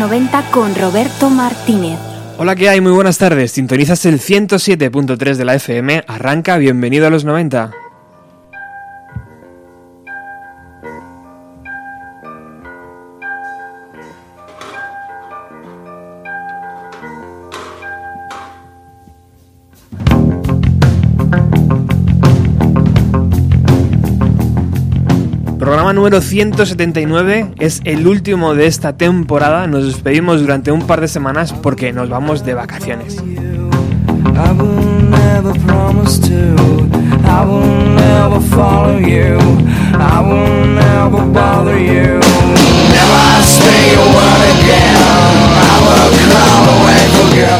90 con Roberto Martínez. Hola, ¿qué hay? Muy buenas tardes. Sintonizas el 107.3 de la FM. Arranca, bienvenido a los 90. Número 179 es el último de esta temporada. Nos despedimos durante un par de semanas porque nos vamos de vacaciones.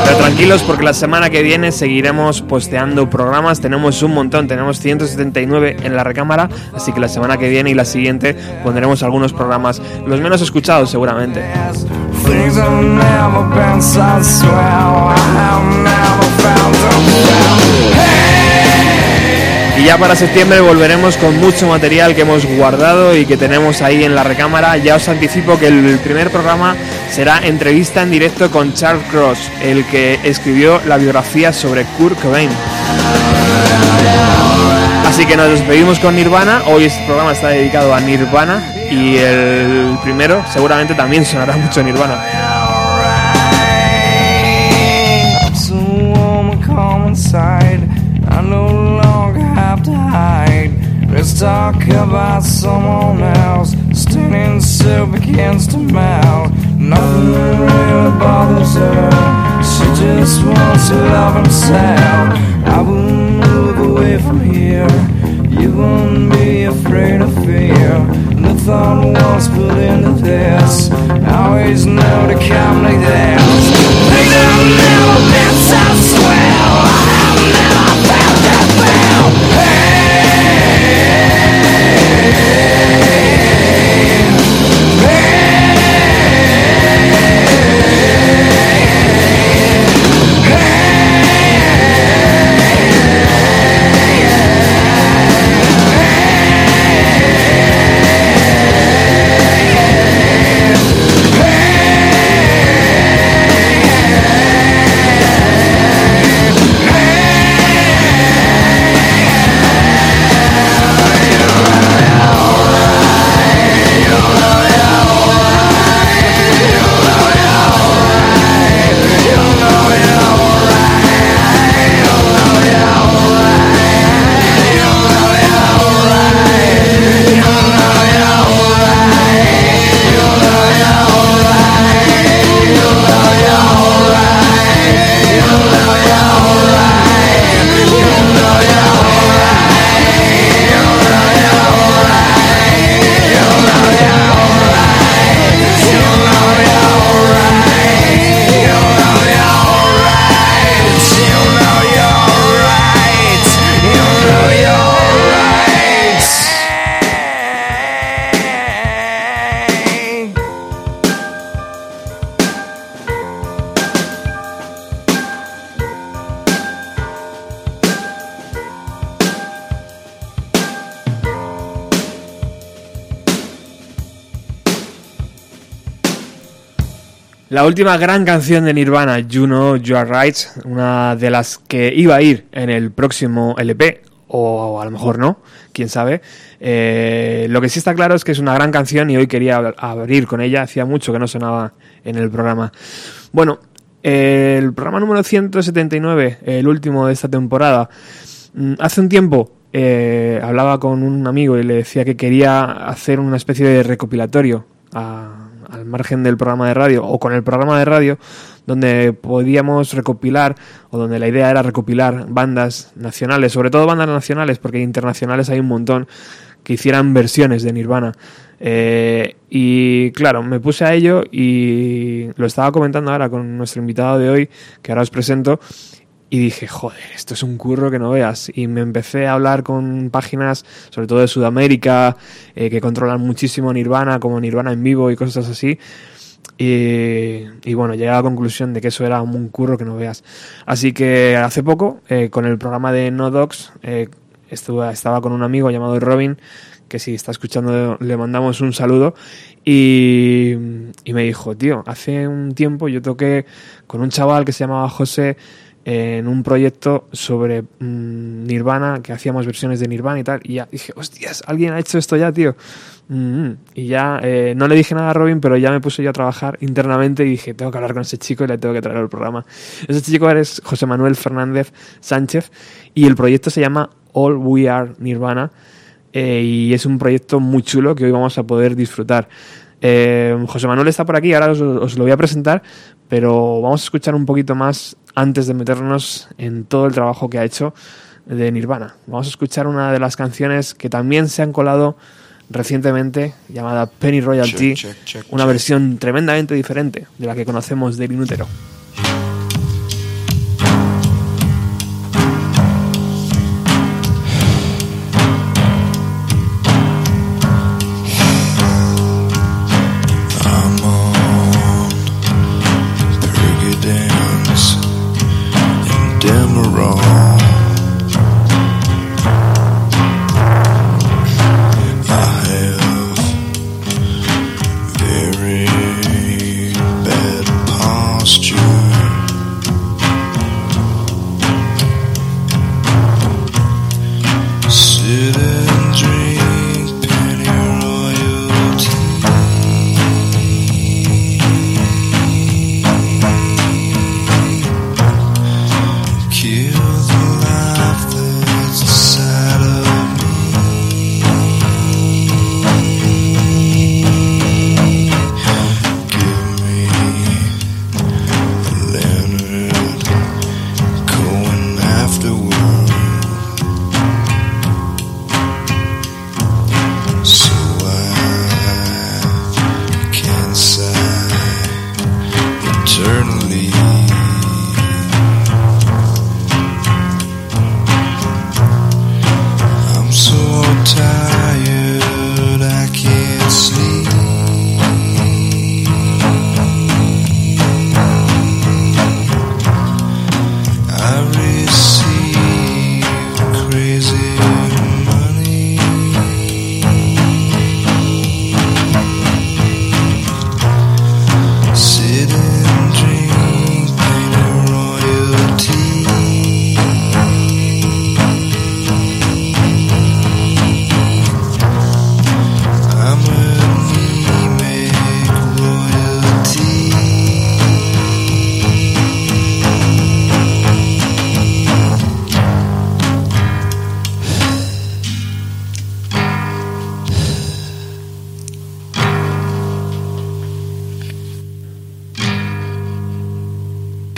Pero tranquilos porque la semana que viene seguiremos posteando programas, tenemos un montón, tenemos 179 en la recámara, así que la semana que viene y la siguiente pondremos algunos programas, los menos escuchados seguramente. Y ya para septiembre volveremos con mucho material que hemos guardado y que tenemos ahí en la recámara. Ya os anticipo que el primer programa será entrevista en directo con Charles Cross, el que escribió la biografía sobre Kurt Cobain. Así que nos despedimos con Nirvana. Hoy este programa está dedicado a Nirvana y el primero seguramente también sonará mucho Nirvana. Let's talk about someone else standing against. Nothing really bothers her. She just wants to love himself. I won't move away from here. You won't be afraid of fear. The thought was put into this. I always know to come like this. Things have never been so swell. I have never felt that feel. La última gran canción de Nirvana, You Know You Are Right, una de las que iba a ir en el próximo LP, o a lo mejor no, quién sabe. Eh, lo que sí está claro es que es una gran canción y hoy quería ab- abrir con ella, hacía mucho que no sonaba en el programa. Bueno, el programa número 179, el último de esta temporada, mm, hace un tiempo eh, hablaba con un amigo y le decía que quería hacer una especie de recopilatorio a- al margen del programa de radio o con el programa de radio donde podíamos recopilar o donde la idea era recopilar bandas nacionales, sobre todo bandas nacionales porque internacionales hay un montón que hicieran versiones de Nirvana. Eh, y claro, me puse a ello y lo estaba comentando ahora con nuestro invitado de hoy, que ahora os presento, y dije, joder, esto es un curro que no veas. Y me empecé a hablar con páginas, sobre todo de Sudamérica, eh, que controlan muchísimo Nirvana, como Nirvana en vivo y cosas así. Y, y bueno, llegué a la conclusión de que eso era un curro que no veas. Así que hace poco, eh, con el programa de No Docs, eh, estuve, estaba con un amigo llamado Robin, que si está escuchando le mandamos un saludo, y, y me dijo, tío, hace un tiempo yo toqué con un chaval que se llamaba José en un proyecto sobre mm, Nirvana, que hacíamos versiones de Nirvana y tal, y ya dije, hostias, alguien ha hecho esto ya, tío. Mm, y ya eh, no le dije nada a Robin, pero ya me puse yo a trabajar internamente y dije, tengo que hablar con ese chico y le tengo que traer al programa. Ese chico es José Manuel Fernández Sánchez y el proyecto se llama All We Are Nirvana eh, y es un proyecto muy chulo que hoy vamos a poder disfrutar. Eh, José Manuel está por aquí, ahora os, os lo voy a presentar, pero vamos a escuchar un poquito más antes de meternos en todo el trabajo que ha hecho de Nirvana. Vamos a escuchar una de las canciones que también se han colado recientemente, llamada Penny Royalty, Check, check, check, una versión tremendamente diferente de la que conocemos del Inútero.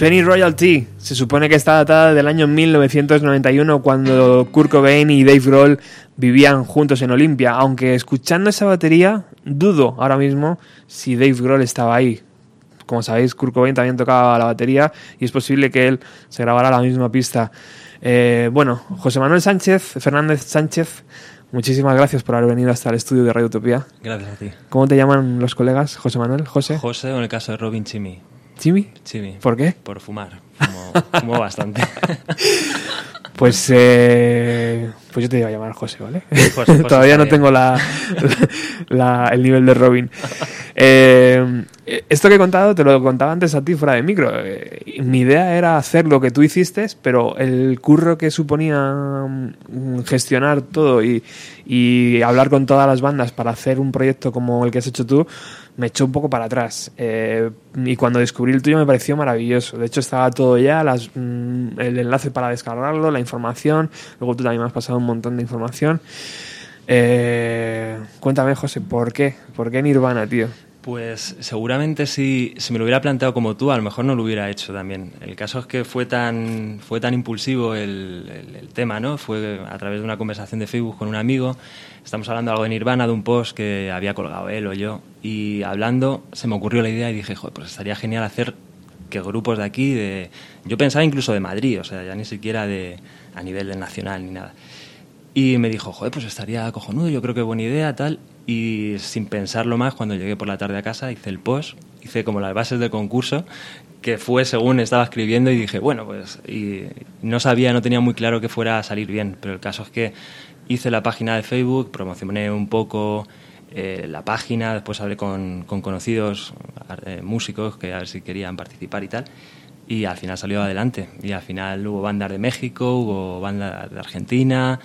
Penny Royalty se supone que está datada del año 1991 cuando Kurt Cobain y Dave Grohl vivían juntos en Olimpia, aunque escuchando esa batería dudo ahora mismo si Dave Grohl estaba ahí. Como sabéis, Kurt Cobain también tocaba la batería y es posible que él se grabara la misma pista. Eh, bueno, José Manuel Sánchez, Fernández Sánchez, muchísimas gracias por haber venido hasta el estudio de Radio Utopía. Gracias a ti. ¿Cómo te llaman los colegas, José Manuel? ¿José? José, o en el caso de Robin Chimi. ¿Jimmy? Chimi. ¿Por qué? Por fumar. Fumo, fumo bastante. Pues, eh, pues yo te iba a llamar José, ¿vale? José, José Todavía no tengo la, la- el nivel de Robin. Eh, esto que he contado te lo contaba antes a ti fuera de micro. Eh, mi idea era hacer lo que tú hiciste, pero el curro que suponía mm, gestionar todo y, y hablar con todas las bandas para hacer un proyecto como el que has hecho tú me echó un poco para atrás. Eh, y cuando descubrí el tuyo me pareció maravilloso. De hecho, estaba todo ya, las, mm, el enlace para descargarlo, la información. Luego tú también me has pasado un montón de información. Eh, cuéntame, José, ¿por qué? ¿Por qué Nirvana, tío? Pues seguramente si, me lo hubiera planteado como tú, a lo mejor no lo hubiera hecho también. El caso es que fue tan, fue tan impulsivo el, el- el tema, ¿no? Fue a través de una conversación de Facebook con un amigo. Estamos hablando algo de Nirvana, de un post que había colgado él o yo. Y hablando se me ocurrió la idea y dije, joder, pues estaría genial hacer que grupos de aquí, de... yo pensaba incluso de Madrid, o sea, ya ni siquiera de, a nivel de nacional ni nada. Y me dijo, joder, pues estaría cojonudo, yo creo que buena idea, tal. Y sin pensarlo más, cuando llegué por la tarde a casa, hice el post, hice como las bases del concurso, que fue según estaba escribiendo y dije, bueno, pues... Y no sabía, no tenía muy claro que fuera a salir bien, pero el caso es que hice la página de Facebook, promocioné un poco eh, la página, después hablé con, con conocidos eh, músicos que a ver si querían participar y tal. Y al final salió adelante. Y al final hubo bandas de México, hubo bandas de Argentina,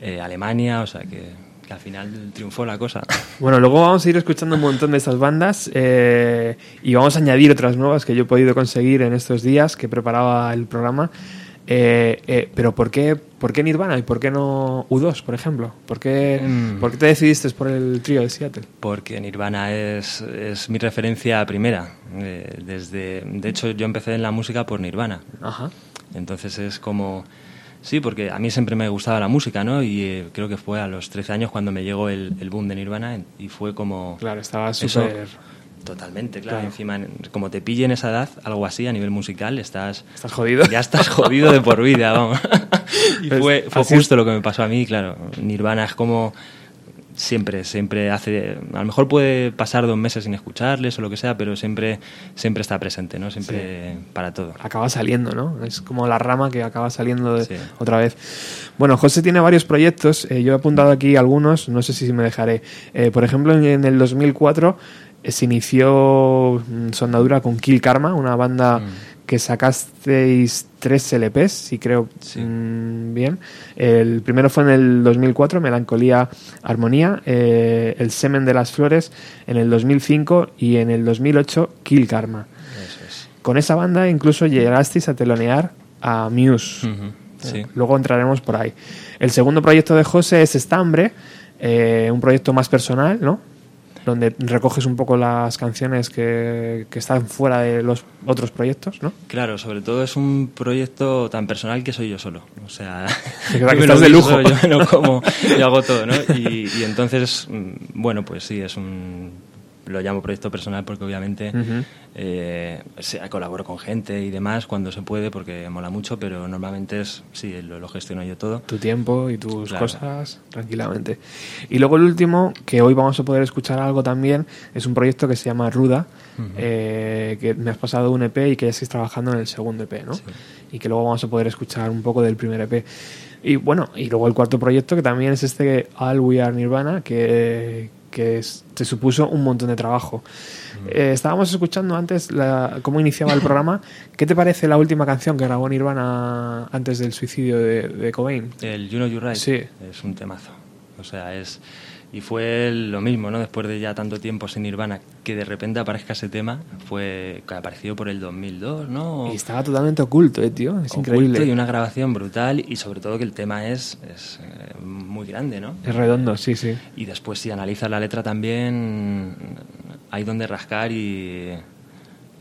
eh, Alemania, o sea que, que al final triunfó la cosa. Bueno, luego vamos a ir escuchando un montón de estas bandas eh, y vamos a añadir otras nuevas que yo he podido conseguir en estos días que preparaba el programa. Eh, eh, pero ¿por qué, ¿por qué Nirvana y por qué no U2, por ejemplo? ¿Por qué, Mm. ¿por qué te decidiste por el trío de Seattle? Porque Nirvana es, es mi referencia primera. Eh, desde, de hecho, yo empecé en la música por Nirvana. Ajá. Entonces es como... Sí, porque a mí siempre me gustaba la música, ¿no? Y eh, creo que fue a los 13 años cuando me llegó el, el boom de Nirvana y fue como... Claro, estaba súper... Totalmente, claro. Claro. Encima, en- como te pille en esa edad, algo así a nivel musical, estás... Estás jodido. Ya estás jodido de por vida, vamos. y Pues, fue, fue así es. justo lo que me pasó a mí, claro. Nirvana es como... Siempre, siempre hace... A lo mejor puede pasar dos meses sin escucharles o lo que sea, pero siempre, siempre está presente, ¿no? Siempre para todo. acaba saliendo, ¿no? Es como la rama que acaba saliendo de- Sí. otra vez. Bueno, José tiene varios proyectos. eh, yo he apuntado aquí algunos, no sé si me dejaré. Eh, por ejemplo, en, en el 2004 eh, se inició mm, su andadura con Kill Karma, una banda que sacasteis tres LPs, si creo Sí. mm, bien. El primero fue en el 2004, Melancolía Armonía, eh, El Semen de las Flores en el 2005 y en el 2008 Kill Karma. Es. Con esa banda incluso llegasteis a telonear a Muse. Sí. Luego entraremos por ahí. El segundo proyecto de José es Estambre, eh, un proyecto más personal, ¿no? Donde recoges un poco las canciones que, que están fuera de los otros proyectos, ¿no? Claro, sobre todo es un proyecto tan personal que soy yo solo. O sea, que lo estás de lujo. Yo como, yo hago todo, ¿no? Y, y entonces, mm, bueno, pues sí, es un... Lo llamo proyecto personal porque obviamente eh, se- colaboro con gente y demás cuando se puede porque mola mucho, pero normalmente es, sí, lo, lo gestiono yo todo. Tu tiempo y tus Claro. cosas tranquilamente. Y luego el último, que hoy vamos a poder escuchar algo también, es un proyecto que se llama Ruda, eh, que me has pasado un EP y que ya estáis trabajando en el segundo EP, ¿no? Sí. Y que luego vamos a poder escuchar un poco del primer EP. Y bueno, y luego el cuarto proyecto que también es este All We Are Nirvana, que, que es- te supuso un montón de trabajo. Eh, estábamos escuchando antes la- cómo iniciaba el programa. ¿Qué te parece la última canción que grabó Nirvana antes del suicidio de, de Cobain? El You Know You Right Sí. es un temazo. O sea, es. Y fue lo mismo, ¿no? Después de ya tanto tiempo sin Nirvana, que de repente aparezca ese tema, fue que apareció por el 2002, ¿no? Y estaba totalmente oculto, eh, tío. Es Oculto increíble. Y una grabación brutal, y sobre todo que el tema es, es eh, muy grande, ¿no? Es redondo, sí, sí. Y después, si analizas la letra también, hay donde rascar y.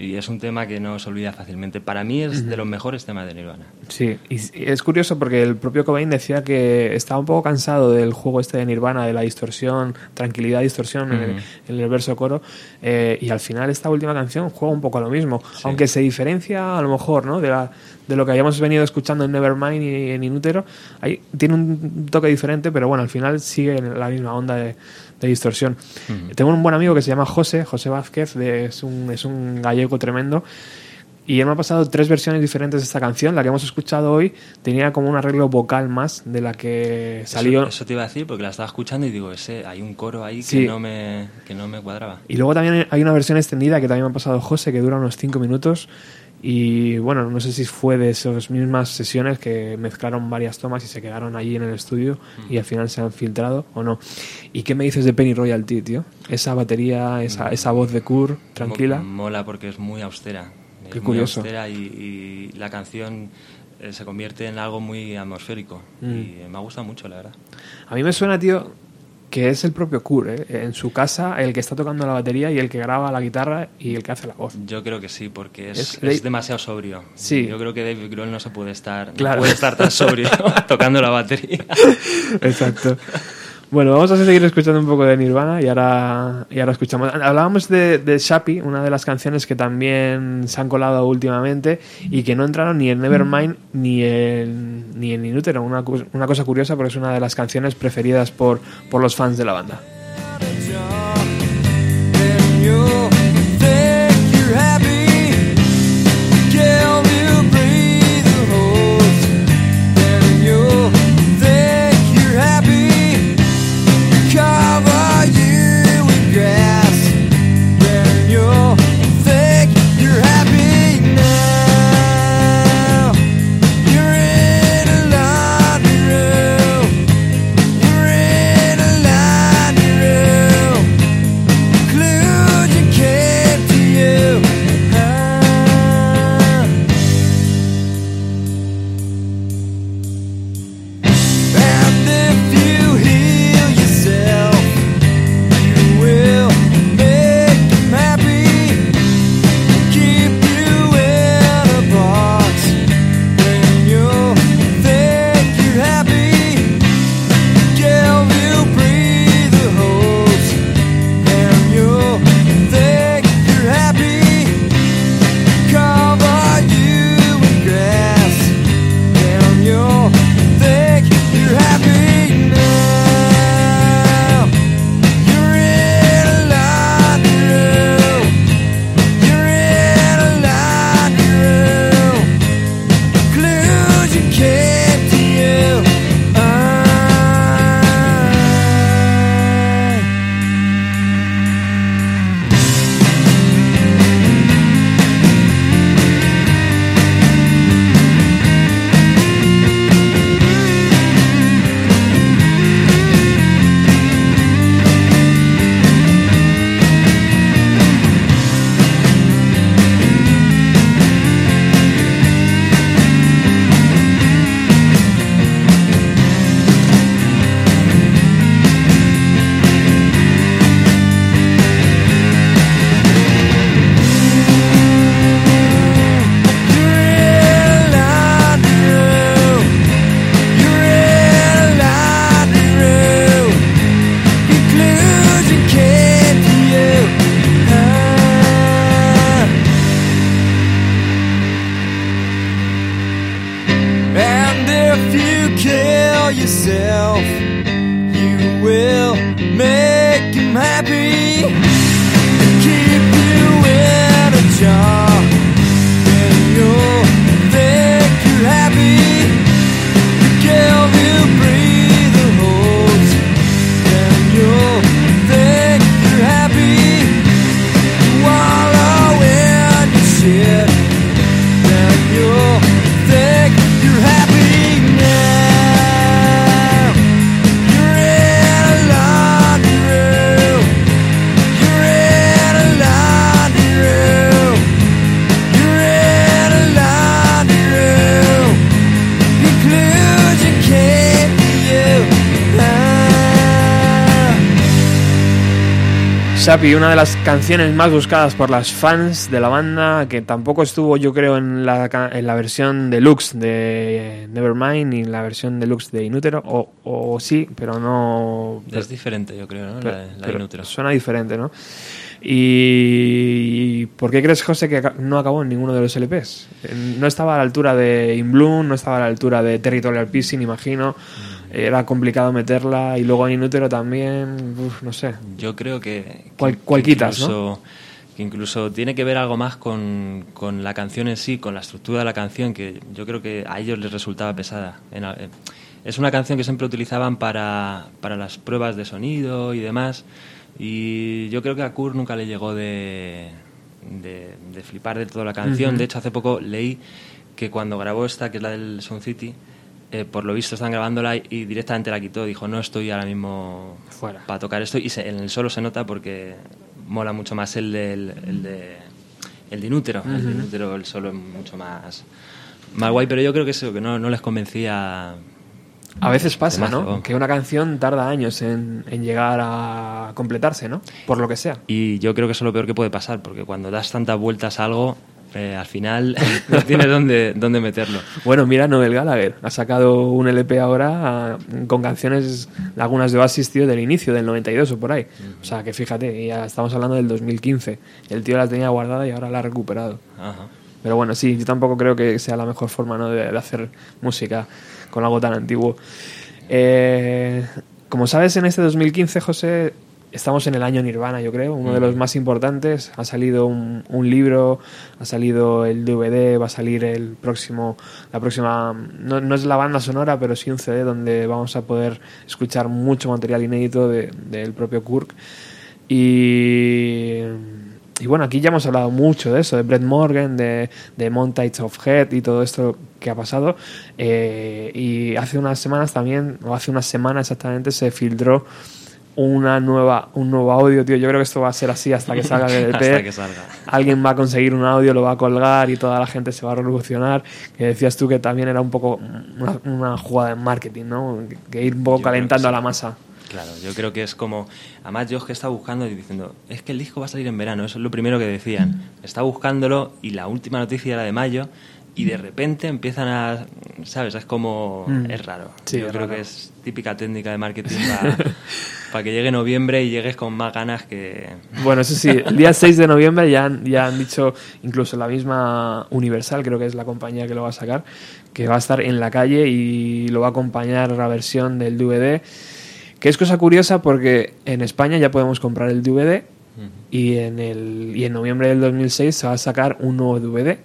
Y es un tema que no se olvida fácilmente. Para mí es de los mejores temas de Nirvana. Sí, y es curioso porque el propio Cobain decía que estaba un poco cansado del juego este de Nirvana, de la distorsión, tranquilidad, distorsión en, el, Ujú. en el verso coro, eh, y al final esta última canción juega un poco a lo mismo, aunque se diferencia a lo mejor ¿no? de, la, de lo que habíamos venido escuchando en Nevermind y en Inútero, ahí tiene un toque diferente, pero bueno, al final sigue en la misma onda de, de distorsión. Tengo un buen amigo que se llama José, José Vázquez, de- es, un, es un gallego tremendo, Y él me ha pasado tres versiones diferentes de esta canción. La que hemos escuchado hoy tenía como un arreglo vocal más de la que salió. Eso, eso te iba a decir porque la estaba escuchando y digo, ese, hay un coro ahí Sí. que, no me, que no me cuadraba. Y luego también hay una versión extendida que también me ha pasado José, que dura unos 5 minutos. Y bueno, no sé si fue de esas mismas sesiones que mezclaron varias tomas y se quedaron allí en el estudio y al final se han filtrado o no. ¿Y qué me dices de Penny Royalty, tío? Esa batería, esa, esa voz de Kurt, tranquila. Mo- Mola porque es muy austera. Qué Es curioso. Muy austera y, y la canción eh, se convierte en algo muy atmosférico. Mm. Y me ha gustado mucho, la verdad. A mí me suena, tío, que es el propio Kurt, ¿eh? en su casa, el que está tocando la batería y el que graba la guitarra y el que hace la voz. Yo creo que sí, porque es, Es demasiado sobrio. Sí. Yo creo que David Grohl no se puede estar, no Claro. puede estar tan sobrio tocando la batería. Exacto. Bueno, vamos a seguir escuchando un poco de Nirvana y ahora, y ahora escuchamos. Hablábamos de, de Shappy, una de las canciones que también se han colado últimamente y que no entraron ni en Nevermind ni en, ni en Inútero. Una, una cosa curiosa porque es una de las canciones preferidas por, por los fans de la banda. If you kill yourself, you will make him happy. Keep you in a jar. Una de las canciones más buscadas por las fans de la banda, que tampoco estuvo, yo creo, en la, en la versión deluxe de Nevermind ni en la versión deluxe de Inútero, o, o sí, pero no. Es diferente, yo creo, ¿no? pero- la, la pero Inútero. Suena diferente, ¿no? ¿Y por qué crees, José, que no acabó en ninguno de los LPs? No estaba a la altura de In Bloom, no estaba a la altura de Territorial Pissing, imagino. Mm. Era complicado meterla y luego en Inútero también, uf, no sé. Yo creo que. Cual- que cual quitas, incluso, que que incluso tiene que ver algo más con, con la canción en sí, con la estructura de la canción, que yo creo que a ellos les resultaba pesada. Eh, es una canción que siempre utilizaban para, para las pruebas de sonido y demás, y yo creo que a Kurt nunca le llegó de, de, de flipar de toda la canción. Ujú. De hecho, hace poco leí que cuando grabó esta, que es la del Sound City, eh, por lo visto están grabándola y, directamente la quitó. Dijo, no estoy ahora mismo Fuera. para tocar esto. Y se- en el solo se nota porque mola mucho más el del el de, el de Inútero. El de Inútero, el solo es mucho más, más guay. Pero yo creo que eso, que no, no les convencía. A veces pasa. ¿no? Que una canción tarda años en, en llegar a completarse, ¿no? Por lo que sea. Y yo creo que eso es lo peor que puede pasar, porque cuando das tantas vueltas a algo, eh, al final no tienes dónde, dónde meterlo. Bueno, mira Noel Gallagher. Ha sacado un LP ahora ah, con canciones, algunas de Oasis, tío, del inicio, del 92 o por ahí. O sea, que fíjate, ya estamos hablando del 2015. El tío la tenía guardada y ahora la ha recuperado. Ajá. Pero bueno, sí, yo tampoco creo que sea la mejor forma ¿no? de, de hacer música con algo tan antiguo. Eh, como sabes, en este 2015, José, estamos en el año Nirvana, yo creo, uno de los más importantes. Ha salido un, un libro, ha salido el DVD, va a salir el próximo, la próxima, no, no es la banda sonora, pero sí un CD donde vamos a poder escuchar mucho material inédito de- del propio Kirk. Y, y bueno, aquí ya hemos hablado mucho de eso, de Brett Morgan, de, de Montage of Head y todo esto que ha pasado. Eh, y hace unas semanas también, o hace una semana exactamente, se filtró una nueva, un nuevo audio, tío. Yo creo que esto va a ser así hasta que salga el EP. Hasta que salga. Alguien va a conseguir un audio, lo va a colgar y toda la gente se va a revolucionar. Que decías tú que también era un poco una, una jugada de marketing, ¿no? Que, ir un poco Yo calentando a la masa. Claro, yo creo que es como. Además, yo es que estaba buscando y diciendo, es que el disco va a salir en verano, eso es lo primero que decían. Estaba buscándolo y la última noticia era de mayo y de repente empiezan a. ¿Sabes? Es como. Mm. Es raro. Sí, yo es creo raro. que es típica técnica de marketing para que llegue noviembre y llegues con más ganas que. Bueno, eso sí, el día 6 de noviembre ya han, ya han dicho, incluso la misma Universal, creo que es la compañía que lo va a sacar, que va a estar en la calle y lo va a acompañar la versión del DVD. Que es cosa curiosa porque en España ya podemos comprar el DVD y en, el, y en noviembre del 2006 se va a sacar un nuevo DVD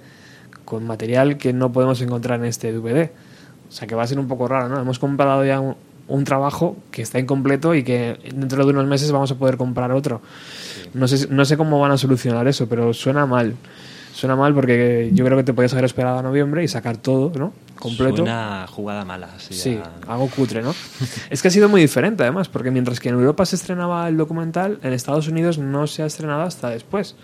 con material que no podemos encontrar en este DVD. O sea que va a ser un poco raro, ¿no? Hemos comprado ya un, un trabajo que está incompleto y que dentro de unos meses vamos a poder comprar otro. No, sé, no sé cómo van a solucionar eso, pero suena mal. Suena mal porque yo creo que te podías haber esperado a noviembre y sacar todo, ¿no? Completo. Suena jugada mala. así Sí, a- algo cutre, ¿no? es que ha sido muy diferente además, porque mientras que en Europa se estrenaba el documental, en Estados Unidos no se ha estrenado hasta después.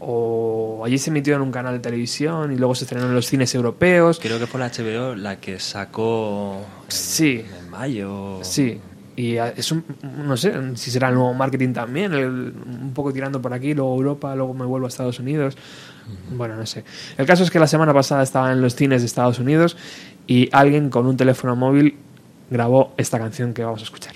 O allí se emitió en un canal de televisión y luego se estrenó en los cines europeos. Creo que fue la HBO la que sacó. en- Sí. En mayo. Sí, y a- es un, no sé si será el nuevo marketing también, el- un poco tirando por aquí, luego Europa, luego me vuelvo a Estados Unidos. Bueno, no sé. El caso es que la semana pasada estaba en los cines de Estados Unidos y alguien con un teléfono móvil grabó esta canción que vamos a escuchar.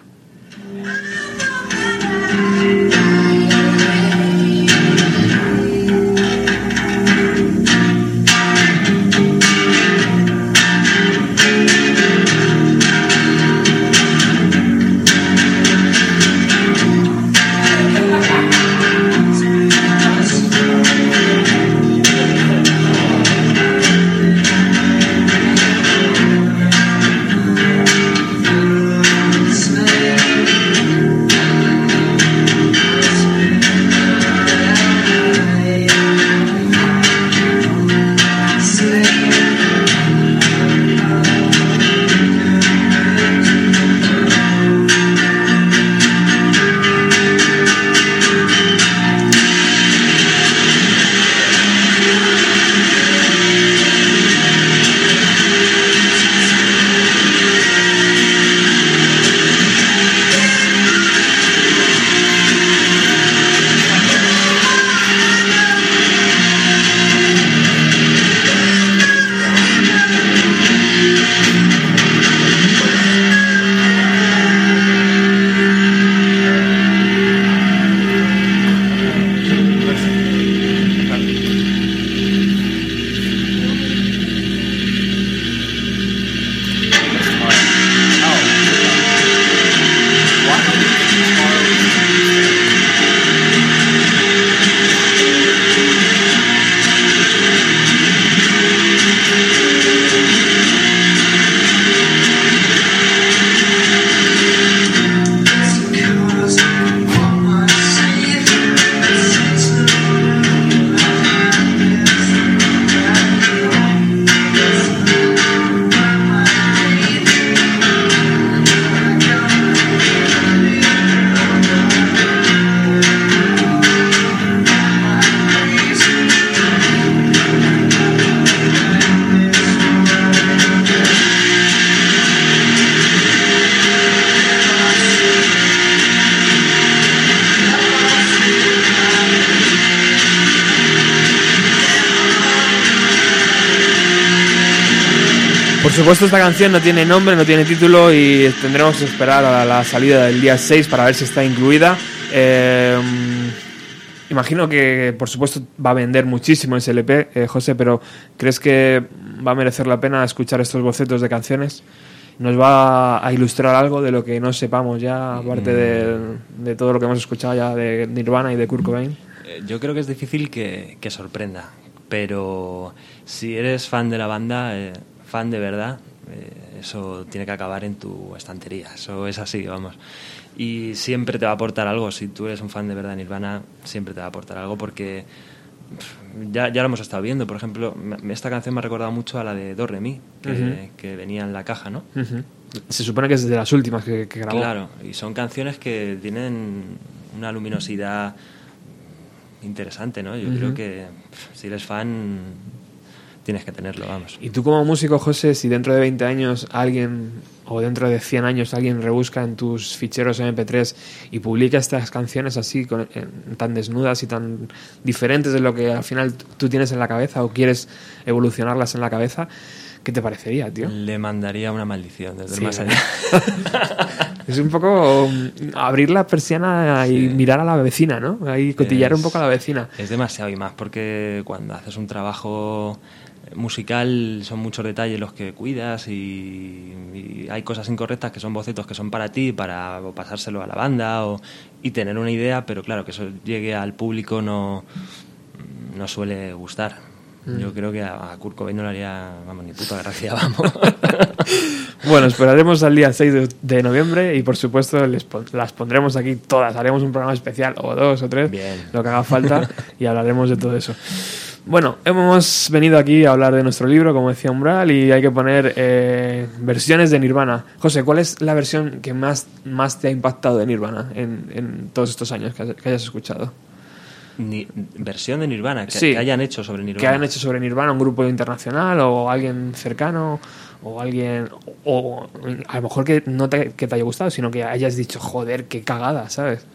Esta canción no tiene nombre, no tiene título y tendremos que esperar a la salida del día 6 para ver si está incluida. Eh, imagino que por supuesto va a vender muchísimo ese LP, eh, José, pero ¿crees que va a merecer la pena escuchar estos bocetos de canciones? ¿Nos va a ilustrar algo de lo que no sepamos ya, aparte de, de todo lo que hemos escuchado ya de Nirvana y de Kurt Cobain? Eh, Yo creo que es difícil que, que sorprenda, pero si eres fan de la banda, eh, fan de verdad, eso tiene que acabar en tu estantería. Eso es así, vamos. Y siempre te va a aportar algo. Si tú eres un fan de verdad de Nirvana, siempre te va a aportar algo porque ya, ya lo hemos estado viendo. Por ejemplo, esta canción me ha recordado mucho a la de Do Re Mi, que, Ujú. que venía en la caja, ¿no? Ujú. Se supone que es de las últimas que, que grabó. Claro, y son canciones que tienen una luminosidad interesante, ¿no? Yo Ujú. creo que si eres fan tienes que tenerlo, vamos. Y tú como músico, José, si dentro de 20 años alguien, o dentro de 100 años alguien rebusca en tus ficheros MP3 y publica estas canciones así, con- en- tan desnudas y tan diferentes de lo que al final tú tienes en la cabeza o quieres evolucionarlas en la cabeza, ¿qué te parecería, tío? Le mandaría una maldición desde Sí, el más allá. Es un poco um, abrir la persiana y mirar a la vecina, ¿no? Ahí cotillar un poco a la vecina. Es demasiado y más porque cuando haces un trabajo musical son muchos detalles los que cuidas y, y hay cosas incorrectas que son bocetos que son para ti, para o pasárselo a la banda o, y tener una idea, pero claro, que eso llegue al público no, no suele gustar. Mm. Yo creo que a, a Kurt Cobain no le haría, vamos, ni puta gracia, vamos. Bueno, esperaremos al día 6 de, de noviembre y por supuesto les las pondremos aquí todas. Haremos un programa especial o dos o tres, Bien. lo que haga falta y hablaremos de todo eso. Bueno, hemos venido aquí a hablar de nuestro libro, como decía Umbral, y hay que poner eh, versiones de Nirvana. José, ¿cuál es la versión que más, más te ha impactado de Nirvana en, en todos estos años que, que hayas escuchado? Ni, versión de Nirvana, que, Sí. que hayan hecho sobre Nirvana. que hayan hecho sobre Nirvana un grupo internacional o alguien cercano o alguien o, o a lo mejor que no te, que te haya gustado sino que hayas dicho joder qué cagada sabes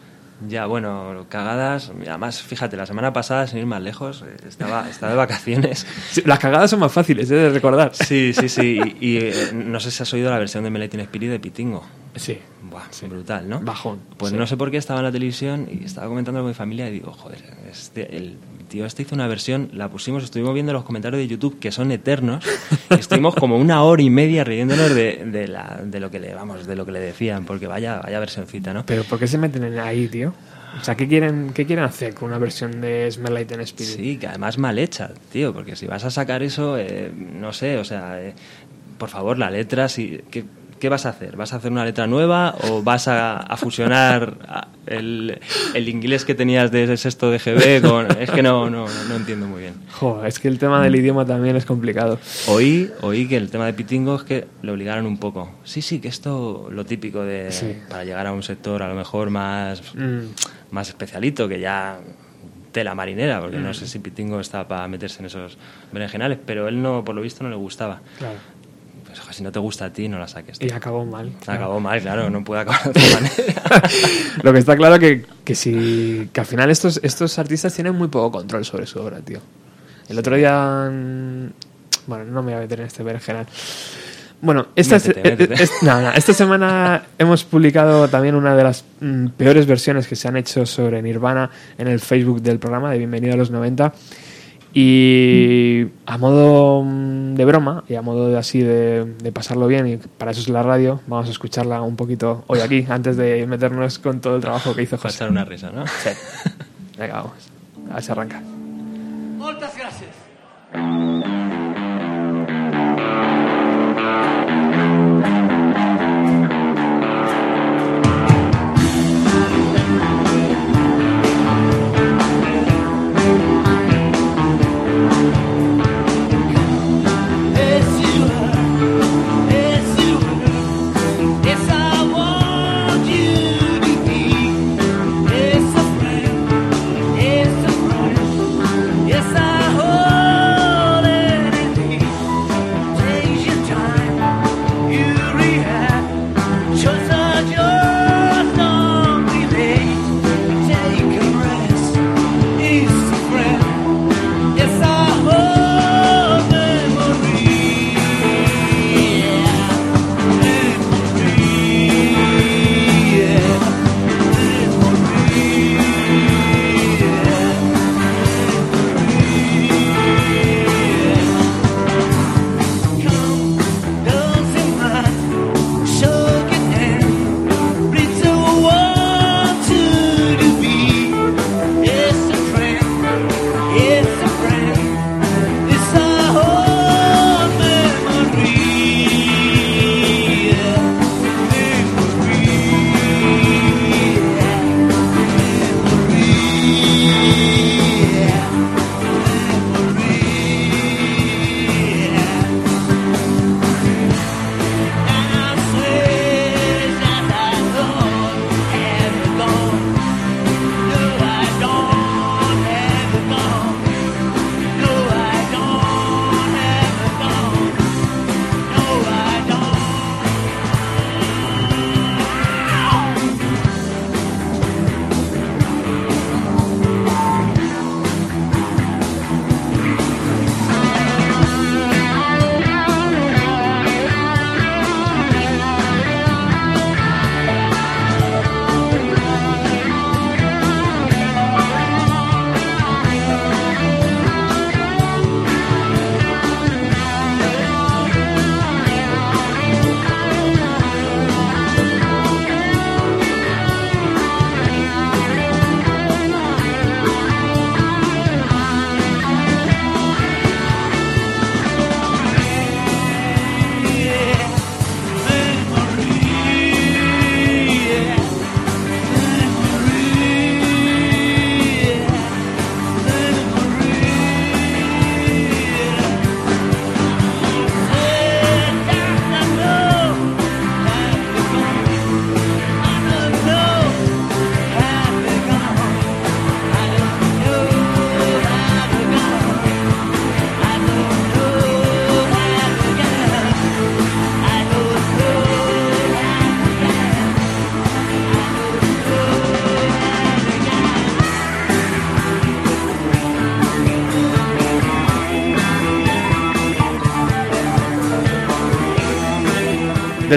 Ya, bueno, cagadas. Además, fíjate, la semana pasada, sin ir más lejos, eh, estaba, estaba de vacaciones. Sí, las cagadas son más fáciles ¿eh? de recordar Sí, sí, sí. Y, y, eh, no sé si has oído la versión de Melatin Spirit de Pitingo. sí Buah, brutal, ¿no? Bajón, Pues sí. no sé por qué estaba en la televisión y estaba comentando con mi familia y digo, joder, este, el tío este hizo una versión, la pusimos, estuvimos viendo los comentarios de YouTube que son eternos estuvimos como una hora y media riéndonos de, de, la, de lo que le vamos, de lo que le decían, porque vaya, vaya versioncita, ¿no? pero ¿por qué se meten en ahí tío? o sea ¿qué quieren, qué quieren hacer con una versión de Smell Like Teen Spirit? Sí, que además mal hecha, tío, porque si vas a sacar eso, eh, no sé, o sea, eh, por favor, la letra, si, ¿qué, qué vas a hacer? ¿Vas a hacer una letra nueva o vas a, a fusionar a- el, el inglés que tenías de sexto de GB con... Es que no, no, no entiendo muy bien. Jo, es que el tema del idioma también es complicado Oí, oí que el tema de Pitingo es que lo obligaron un poco. Sí, sí, que esto, lo típico de... Sí. Para llegar a un sector a lo mejor más Mm, más especialito que ya tela marinera, porque Mm. no sé si Pitingo está para meterse en esos berenjenales, pero él no, por lo visto, no le gustaba. claro Pues si no te gusta a ti, no la saques. y acabó mal claro. Acabó mal, claro, no puede acabar de otra manera. Lo que está claro que, que si que al final estos, estos artistas tienen muy poco control sobre su obra, tío. El otro día mm, bueno, no me voy a meter en este berenjenal. Bueno, esta, Métete, eh, eh, métete. es- no, no, esta semana hemos publicado también una de las mm, peores versiones que se han hecho sobre Nirvana en el Facebook del programa de Bienvenido a los 90. Y a modo mm, de broma y a modo de así de, de pasarlo bien, y para eso es la radio, vamos a escucharla un poquito hoy aquí, antes de meternos con todo el trabajo que hizo José. Pasar una risa, ¿no? Venga, vamos. A ver si arranca. Moltes gràcies.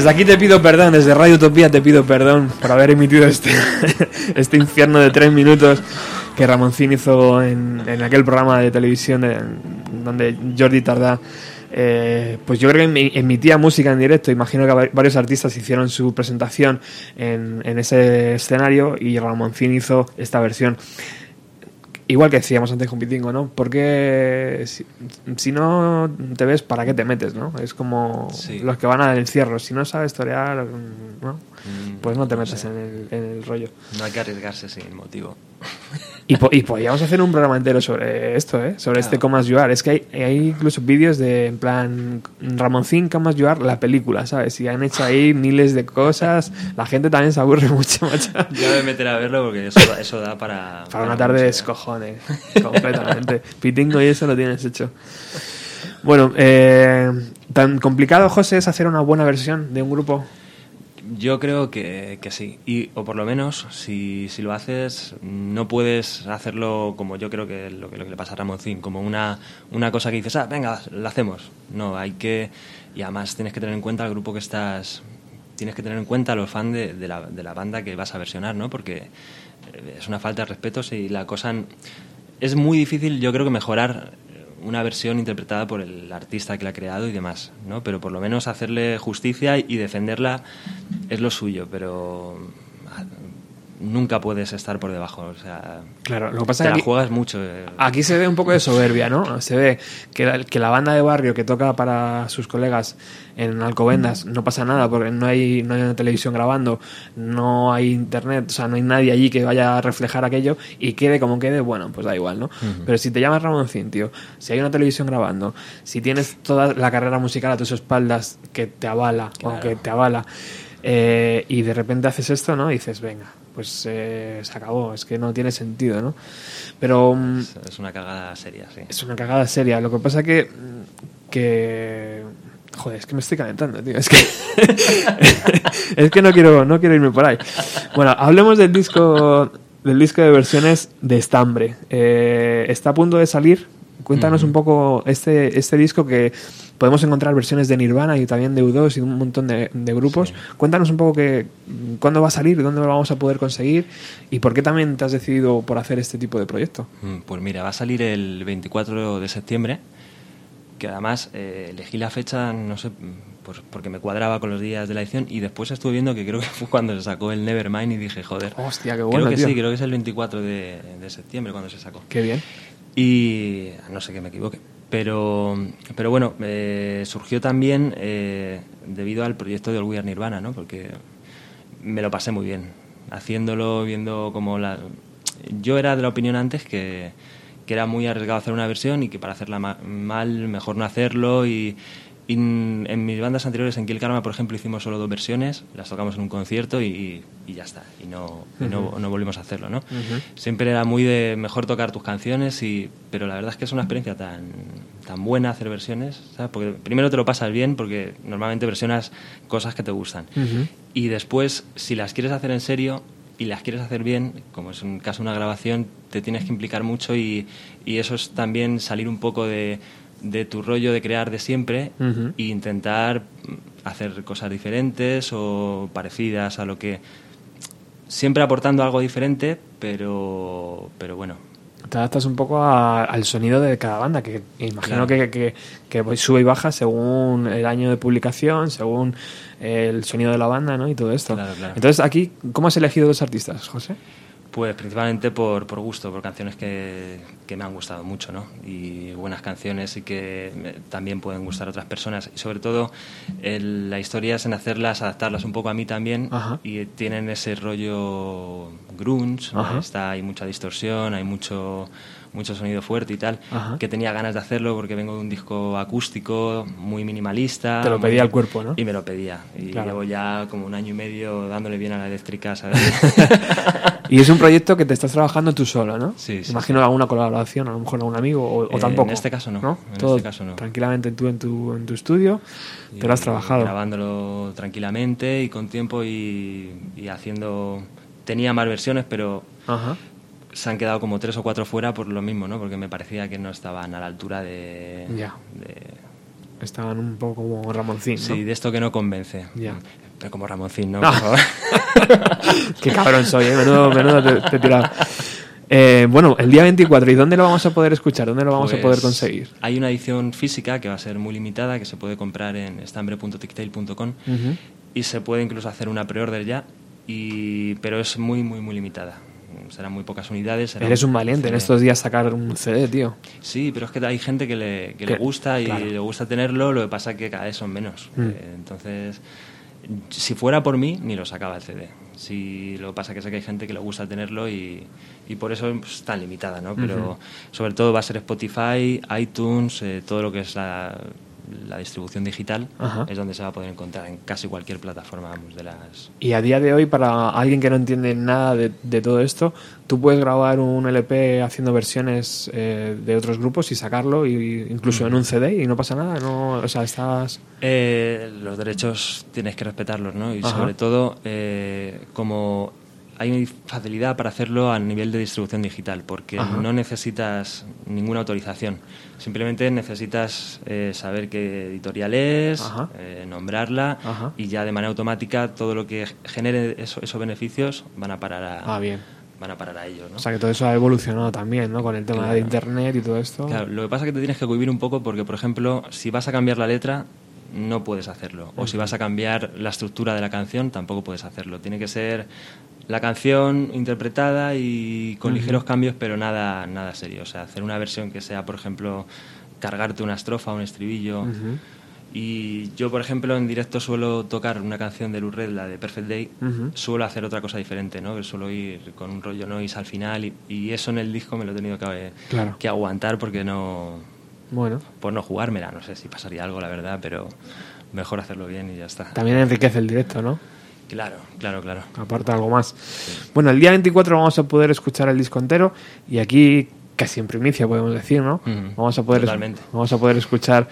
Desde aquí te pido perdón, desde Radio Utopía te pido perdón por haber emitido este, este infierno de tres minutos que Ramoncín hizo en, en aquel programa de televisión de- donde Jordi Tardá eh, pues yo creo que emi- emitía música en directo. Imagino que va- varios artistas hicieron su presentación en, en ese escenario y Ramoncín hizo esta versión. Igual que decíamos antes con Pitingo, ¿no? Porque si, si no te ves, ¿para qué te metes, no? Es como Sí. los que van al encierro. Si no sabes torear, ¿no? Mm, Pues no te no metes sé. en el, en el rollo. No hay que arriesgarse sin motivo. Y, po- y podríamos hacer un programa entero sobre esto, ¿eh? Sobre este Come As You Are. Es que hay, hay incluso vídeos de, en plan, Ramoncín, Come As You Are, la película, ¿sabes? Y han hecho ahí miles de cosas. La gente también se aburre mucho, macho. Yo me meteré a verlo porque eso, da- eso da para... Para una tarde de ¿eh? escojones, completamente. Pitingo y eso lo tienes hecho. Bueno, eh, ¿tan complicado, José, es hacer una buena versión de un grupo? Yo creo que, que sí. Y, o por lo menos, si, si lo haces, no puedes hacerlo como yo creo que lo, que lo que le pasa a Ramoncín, como una, una cosa que dices, ah, venga, la hacemos. No, hay que... Y además tienes que tener en cuenta el grupo que estás... Tienes que tener en cuenta a los fans de, de la, de la banda que vas a versionar, ¿no? Porque eh, es una falta de respeto si la cosa... Es muy difícil, yo creo que mejorar una versión interpretada por el artista que la ha creado y demás, ¿no? Pero por lo menos hacerle justicia y defenderla es lo suyo, pero nunca puedes estar por debajo, o sea, Claro, lo que pasa te la que aquí- juegas mucho. eh. Aquí se ve un poco de soberbia, ¿no? Se ve que la, que la banda de barrio que toca para sus colegas en Alcobendas no pasa nada porque no hay, no hay una televisión grabando, no hay internet, o sea, no hay nadie allí que vaya a reflejar aquello y quede como quede, bueno, pues da igual, ¿no? Pero si te llamas Ramoncín, tío, si hay una televisión grabando, si tienes toda la carrera musical a tus espaldas que te avala o que te avala eh, y de repente haces esto, ¿no? Y dices, venga, pues eh, se acabó, es que no tiene sentido, ¿no? Pero mm, Es, es una cagada seria, sí. es una cagada seria. Lo que pasa que. que joder, es que me estoy calentando, tío. Es que. es que no quiero, no quiero irme por ahí. Bueno, hablemos del disco. Del disco de versiones de Estambre. Eh, está a punto de salir. Cuéntanos un poco este, este disco que podemos encontrar versiones de Nirvana y también de U2 y un montón de, de grupos. Cuéntanos un poco que, cuándo va a salir, dónde lo vamos a poder conseguir y por qué también te has decidido por hacer este tipo de proyecto. Mm, Pues mira, va a salir el 24 de septiembre, que además eh, elegí la fecha, no sé, pues porque me cuadraba con los días de la edición y después estuve viendo que creo que fue cuando se sacó el Nevermind y dije, joder, Hostia, qué bueno, creo que tío. sí, creo que es el 24 de, de septiembre cuando se sacó. Qué bien. Y no sé que me equivoque. Pero, pero bueno, eh, surgió también eh, debido al proyecto de Are Nirvana, ¿no? Porque me lo pasé muy bien haciéndolo, viendo como la... Yo era de la opinión antes que, que era muy arriesgado hacer una versión y que para hacerla ma- mal mejor no hacerlo y, y en, mis bandas anteriores, en Kill Karma, por ejemplo, hicimos solo dos versiones, las tocamos en un concierto y, y ya está, y no, y no, no volvimos a hacerlo, ¿no? Siempre era muy de mejor tocar tus canciones, y, pero la verdad es que es una experiencia tan, tan buena hacer versiones, ¿sabes? Porque primero te lo pasas bien, porque normalmente versionas cosas que te gustan. Y después, si las quieres hacer en serio y las quieres hacer bien, como es un caso de una grabación, te tienes que implicar mucho y, y eso es también salir un poco de, de tu rollo de crear de siempre e intentar hacer cosas diferentes o parecidas a lo que siempre aportando algo diferente, pero pero bueno, Te adaptas un poco a- al sonido de cada banda, que imagino Claro. que, que, que pues sube y baja según el año de publicación, según el sonido de la banda, ¿no? Y todo esto. Claro, claro. Entonces, aquí, ¿cómo has elegido los artistas, José? Pues principalmente por, por gusto, por canciones que, que me han gustado mucho, ¿no? Y buenas canciones y que me- también pueden gustar a otras personas. Y sobre todo, el- la historia es en hacerlas, adaptarlas un poco a mí también. Ajá. Y tienen ese rollo grunge. Está, hay mucha distorsión, hay mucho, mucho sonido fuerte y tal. Ajá. Que tenía ganas de hacerlo porque vengo de un disco acústico, muy minimalista. Te lo muy- pedía el cuerpo, ¿no? Y me lo pedía. Y Claro. llevo ya como un año y medio dándole bien a la eléctrica, ¿sabes? Y es un proyecto que te estás trabajando tú solo, ¿no? Sí, sí, Imagino alguna colaboración, a lo mejor algún amigo o, o Eh, en tampoco. este caso no, en Todo este caso no. tranquilamente tú en tu, en tu estudio, te lo has Y trabajado. Grabándolo tranquilamente y con tiempo y, y haciendo... Tenía más versiones, pero Ajá. Se han quedado como tres o cuatro fuera por lo mismo, ¿no? Porque me parecía que no estaban a la altura de... Ya. de- Estaban un poco como Ramoncín, ¿no? Sí, de esto que no convence. Ya. Pero como Ramoncín, ¿no? Ah. Por favor. Qué cabrón soy, ¿eh? Menudo, menudo te, te he tirado. Eh, bueno, el día 24, ¿y dónde lo vamos a poder escuchar? ¿Dónde lo vamos a Pues, poder conseguir? Hay una edición física que va a ser muy limitada, que se puede comprar en estambre.tictail.com Ujú. y se puede incluso hacer una pre-order ya, y, pero es muy, muy, muy limitada. Serán muy pocas unidades. Eres un valiente en estos días sacar un CD, tío. Sí, pero es que hay gente que le, que Que- le gusta y claro. le gusta tenerlo, lo que pasa es que cada vez son menos. Mm. Eh, entonces, si fuera por mí, ni lo sacaba el CD. Si, lo que pasa es que sé que hay gente que le gusta tenerlo y, y por eso pues, está limitada, ¿no? Pero sobre todo va a ser Spotify, iTunes, eh, todo lo que es la, la distribución digital, Ajá. es donde se va a poder encontrar en casi cualquier plataforma vamos, de las... Y a día de hoy, para alguien que no entiende nada de, de todo esto, tú puedes grabar un LP haciendo versiones eh, de otros grupos y sacarlo, y, incluso en un CD, y no pasa nada. No, o sea, estás. Eh, los derechos tienes que respetarlos, ¿no? Y Ajá. sobre todo, eh, como hay facilidad para hacerlo a nivel de distribución digital, porque Ajá. no necesitas ninguna autorización. Simplemente necesitas eh, saber qué editorial es, eh, nombrarla, Ajá. y ya de manera automática todo lo que genere eso- esos beneficios van a parar a, Ah, bien. van a, parar a ellos, ¿no? O sea, que todo eso ha evolucionado también, ¿no? Con el tema Claro. de internet y todo esto. Claro, lo que pasa es que te tienes que cohibir un poco porque, por ejemplo, si vas a cambiar la letra, no puedes hacerlo. O si vas a cambiar la estructura de la canción, tampoco puedes hacerlo. Tiene que ser la canción interpretada y con ligeros cambios, pero nada, nada serio. O sea, hacer una versión que sea, por ejemplo, cargarte una estrofa, un estribillo. Y yo, por ejemplo, en directo suelo tocar una canción de Lou la de Perfect Day. Suelo hacer otra cosa diferente, ¿no? Que suelo ir con un rollo noise al final y, y eso en el disco me lo he tenido que, Claro. que aguantar porque no... Bueno, Por no jugármela, no sé si pasaría algo, la verdad, pero mejor hacerlo bien y ya está. también enriquece el directo, ¿no? Claro, claro, claro. Aparte algo más. Bueno, el día 24 vamos a poder escuchar el disco entero y aquí casi en primicia podemos decir, ¿no? Vamos a poder totalmente. vamos a poder escuchar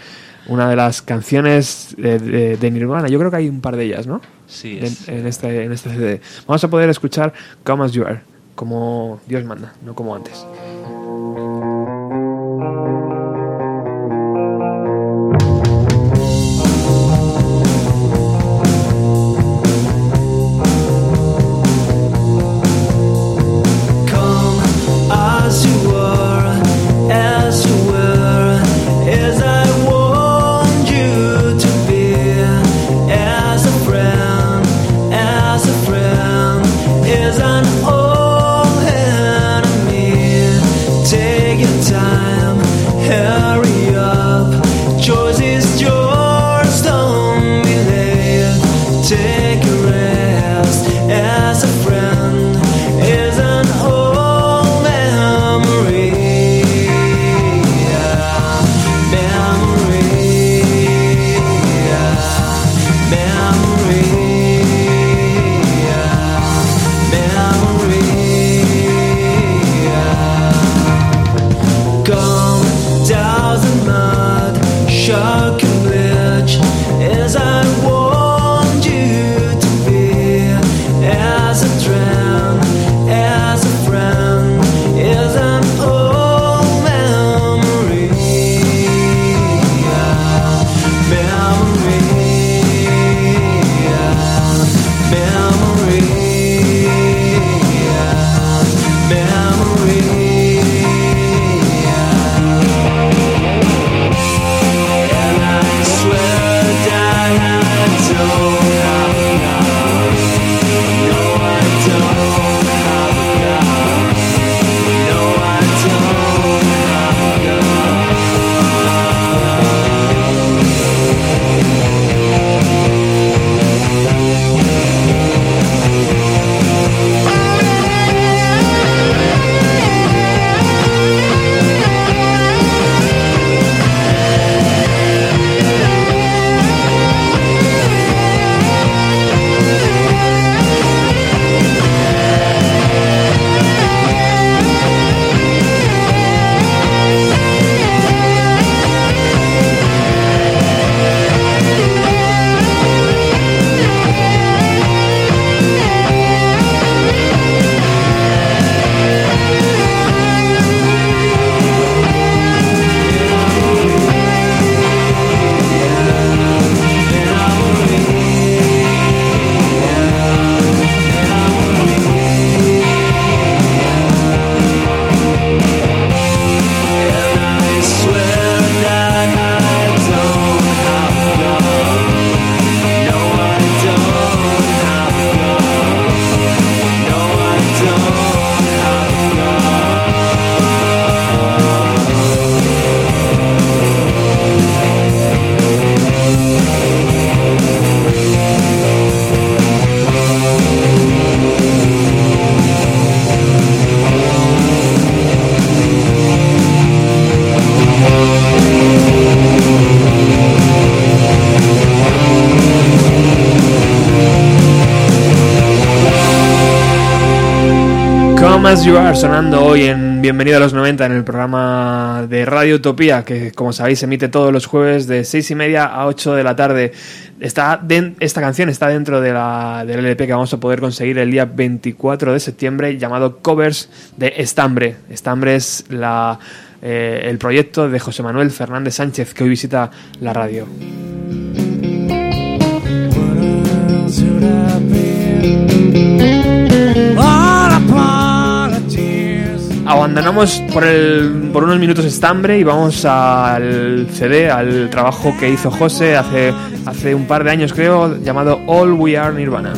una de las canciones de, de- de Nirvana. Yo creo que hay un par de ellas, ¿no? Sí, De- es, en este en este CD. Vamos a poder escuchar Come as You Are, como Dios manda, no como antes. Sonando hoy en Bienvenido a los 90 en el programa de Radio Utopía, que como sabéis emite todos los jueves de 6 y media a 8 de la tarde. Está esta canción está dentro de la, del LP que vamos a poder conseguir el día 24 de septiembre llamado Covers de Estambre. Estambre es eh, el proyecto de José Manuel Fernández Sánchez que hoy visita la radio. Abandonamos por, el, por unos minutos Estambre y vamos al CD, al trabajo que hizo José hace, hace un par de años creo, llamado All We Are Nirvana.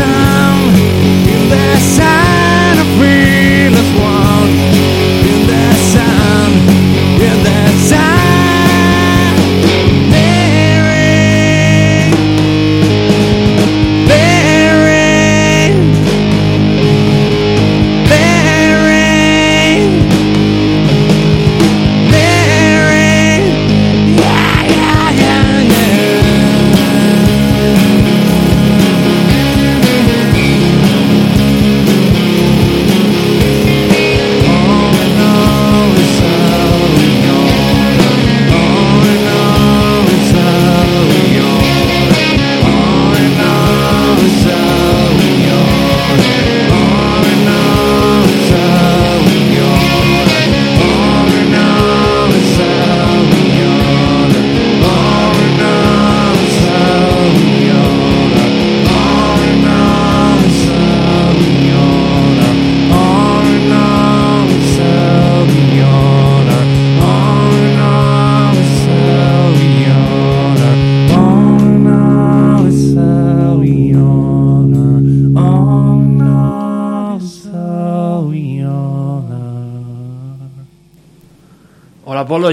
The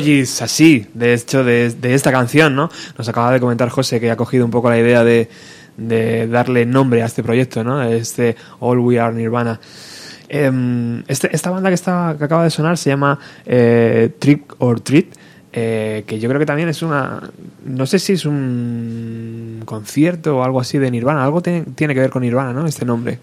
Así, de hecho, de, esta canción, ¿no? Nos acaba de comentar José que ha cogido un poco la idea de, darle nombre a este proyecto, ¿no? Este All We Are Nirvana. Em, este- esta banda que, está, que acaba de sonar se llama eh, Trick or Treat, eh, que yo creo que también es una... No sé si es un concierto o algo así de Nirvana, algo tiene, tiene que ver con Nirvana, ¿no? Este nombre.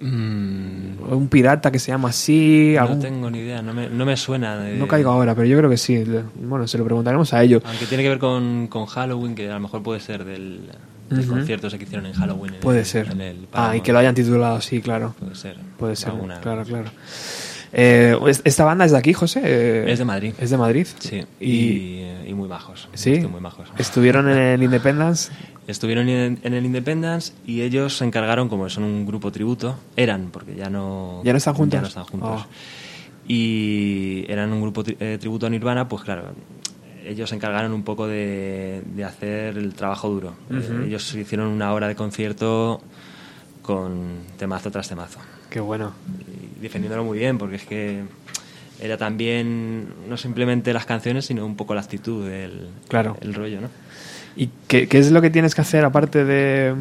Mm, Un pirata que se llama así, no algún- tengo ni idea, no me, no me suena. de- no caigo ahora, pero yo creo que sí. Bueno, se lo preguntaremos a ellos. Aunque tiene que ver con, con Halloween, que a lo mejor puede ser del, del Ujú. concierto ese que hicieron en Halloween. en Puede el- ser. en el ah, y que lo hayan titulado así, claro. Puede ser. Puede ser, Alguna- claro, claro. Eh, ¿es- ¿Esta banda es de aquí, José? Eh, Es de Madrid. ¿Es de Madrid? Sí, Y, y, y muy majos. ¿Sí? Muy majos. ¿Estuvieron en el Independence? Estuvieron en, en el Independence y ellos se encargaron, como son un grupo tributo, eran, porque ya no, ¿Ya no están juntos? ya no están juntos. Oh. Y eran un grupo tri- eh, tributo a Nirvana, pues claro, ellos se encargaron un poco de, de hacer el trabajo duro. Eh, ellos hicieron una hora de concierto con temazo tras temazo. Qué bueno. Defendiéndolo muy bien, porque es que era también no simplemente las canciones, sino un poco la actitud, el, Claro. el rollo, ¿no? ¿Y qué, qué es lo que tienes que hacer aparte de,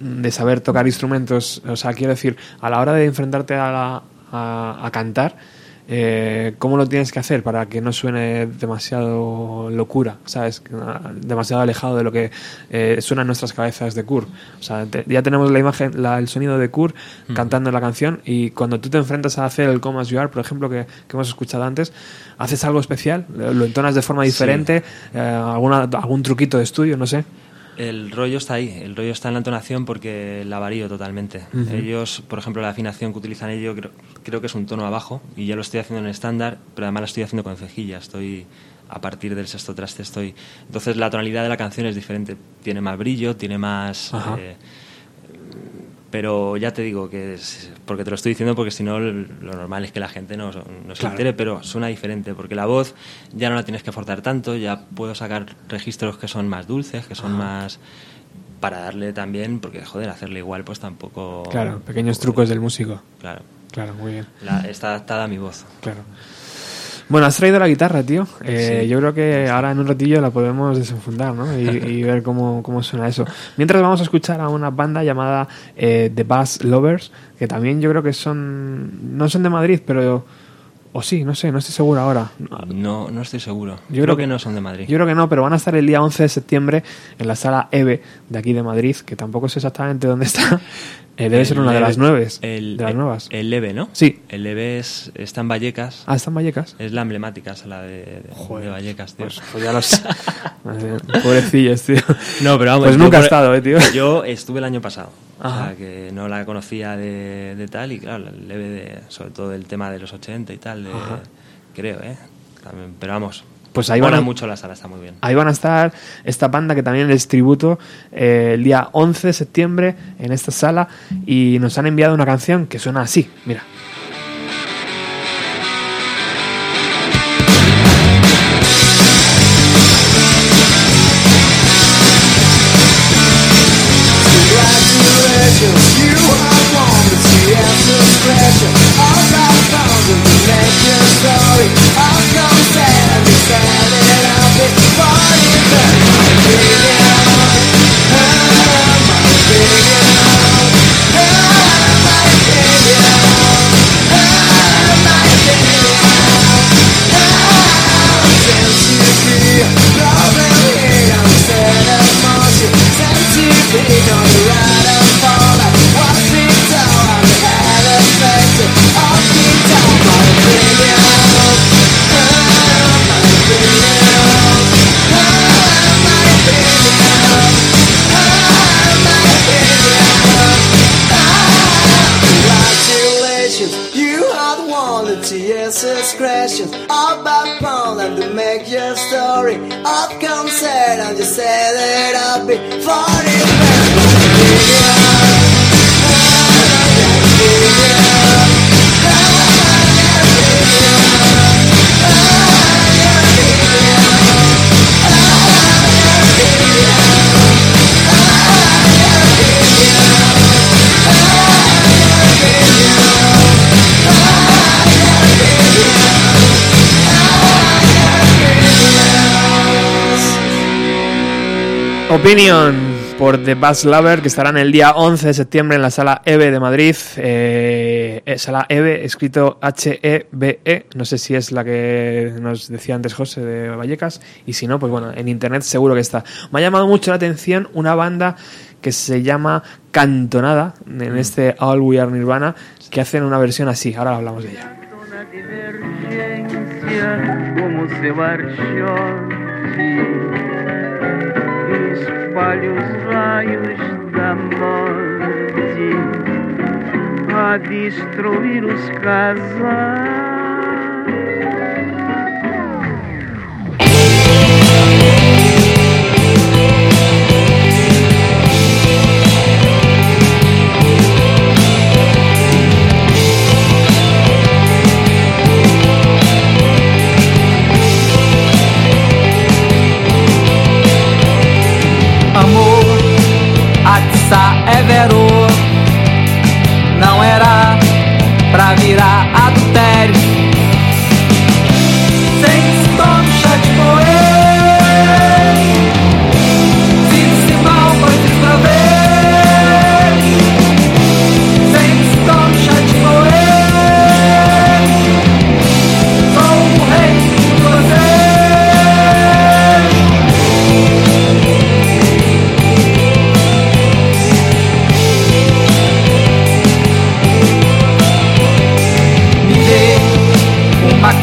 de saber tocar instrumentos? O sea, quiero decir, a la hora de enfrentarte a, la- a, a cantar, eh, ¿cómo lo tienes que hacer para que no suene demasiado locura, ¿sabes? Demasiado alejado de lo que eh, suena en nuestras cabezas de Kurt. O sea, te- ya tenemos la imagen, la- el sonido de Kurt cantando la canción y cuando tú te enfrentas a hacer el Come As You Are, por ejemplo, que, que hemos escuchado antes, haces algo especial, lo lo entonas de forma diferente, eh, alguna, algún truquito de estudio, no sé. El rollo está ahí, el rollo está en la entonación porque la varío totalmente. Ellos, por ejemplo, la afinación que utilizan ellos creo, creo que es un tono abajo y yo lo estoy haciendo en estándar, pero además lo estoy haciendo con cejilla. Estoy a partir del sexto traste estoy. Entonces la tonalidad de la canción es diferente, tiene más brillo, tiene más. Eh, pero ya te digo que es, porque te lo estoy diciendo porque si no lo normal es que la gente no, no se Claro. entere, pero suena diferente porque la voz ya no la tienes que forzar tanto, ya puedo sacar registros que son más dulces, que son más para darle también, porque joder, hacerle igual pues tampoco... Claro, pequeños trucos del músico. Claro, Claro, muy bien. la- está adaptada a mi voz. Claro. Bueno, has traído la guitarra, tío. Eh, Sí. Yo creo que ahora en un ratillo la podemos desenfundar, ¿no? Y, y ver cómo, cómo suena eso. Mientras vamos a escuchar a una banda llamada eh, The Bass Lovers, que también yo creo que son... No son de Madrid, pero... O sí, no sé, no estoy seguro ahora. No, no estoy seguro. Yo creo, creo que, que- no son de Madrid. Yo creo que no, pero van a estar el día 11 de septiembre en la sala EVE de aquí de Madrid, que tampoco sé exactamente dónde está. Eh, debe ser El una de las nueve. el- de las el- nuevas. El Leve, ¿no? Sí. El Leve es, está en Vallecas. Ah, está en Vallecas. Es la emblemática sala de, de- Joder. de Vallecas, tío. Pues, pues ya los... Pobrecillos, tío. No, pero vamos. Pues nunca he estado, eh, tío. Yo estuve el año pasado. O Ajá. sea, que no la conocía de, de tal y claro, el leve de, sobre todo el tema de los 80 y tal, creo, ¿eh? También, pero vamos. Pues ahí van a- mucho la sala, está muy bien. Ahí van a estar esta banda que también es tributo eh, el día 11 de septiembre en esta sala y nos han enviado una canción que suena así, mira. Opinion por The Bass Lover que estarán el día 11 de septiembre en la sala EVE de Madrid. Eh, eh, sala EVE escrito H-E-B-E. No sé si es la que nos decía antes José de Vallecas. Y si no, pues bueno, en internet seguro que está. Me ha llamado mucho la atención una banda que se llama Cantonada en este All We Are Nirvana que hacen una versión así. Ahora hablamos de ella. como espalha os raios da morte a destruir os casais. essa é vero. Não era pra virar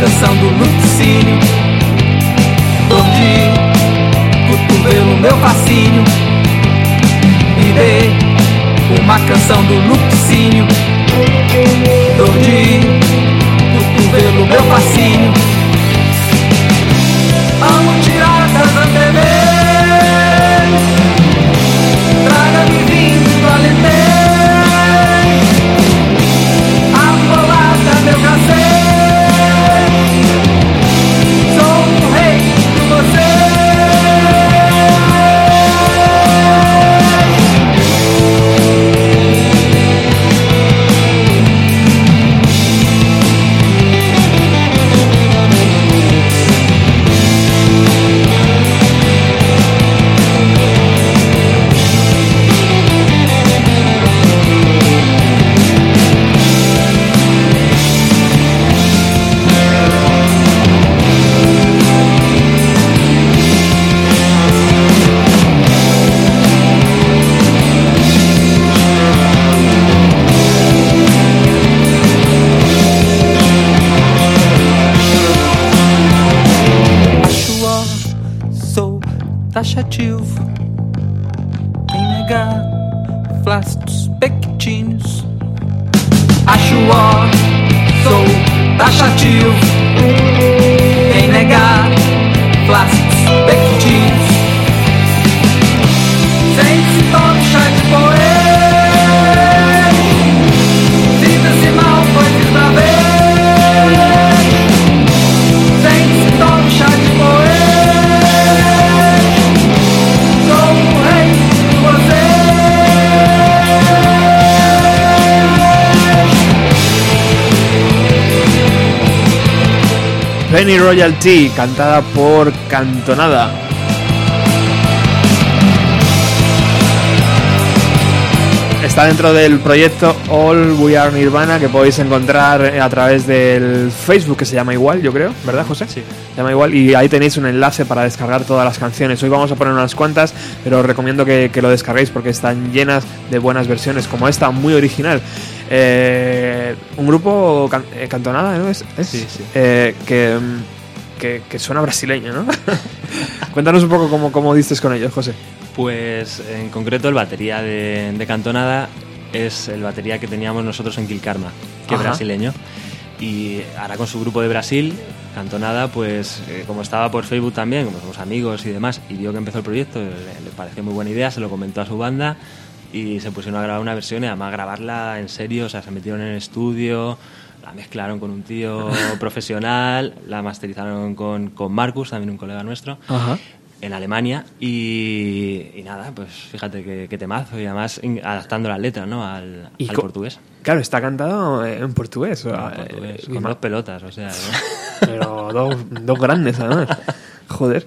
canção do Lucinho, Dor de cotovelo, meu fascínio. Me dê uma canção do Lucinho, Dor de cotovelo, meu fascínio. Penny Royalty, cantada por Cantonada. Está dentro del proyecto All We Are Nirvana que podéis encontrar a través del Facebook que se llama igual, yo creo, ¿verdad, José? Sí. Se llama igual y ahí tenéis un enlace para descargar todas las canciones. Hoy vamos a poner unas cuantas, pero os recomiendo que, que lo descarguéis porque están llenas de buenas versiones, como esta, muy original. Eh, un grupo can- eh, cantonada, ¿no? Es, es, Sí, sí. eh, que, mm, que, que suena brasileño, ¿no? Cuéntanos un poco cómo, cómo dices con ellos, José. Pues en concreto el batería de, de Cantonada es el batería que teníamos nosotros en Kilkarma, que es brasileño. Y ahora con su grupo de Brasil, Cantonada, pues eh, como estaba por Facebook también, como somos amigos y demás, y vio que empezó el proyecto, le, le pareció muy buena idea, se lo comentó a su banda y se pusieron a grabar una versión y además grabarla en serio, o sea, se metieron en el estudio, la mezclaron con un tío profesional, la masterizaron con, con Marcus, también un colega nuestro Ajá. en Alemania y, y nada, pues fíjate que, que temazo y además adaptando las letras ¿no? al, Y al portugués. Claro, está cantado en portugués. o En sea, portugués, eh, con dos pelotas, o sea. ¿no? Pero dos, dos grandes, además. Joder.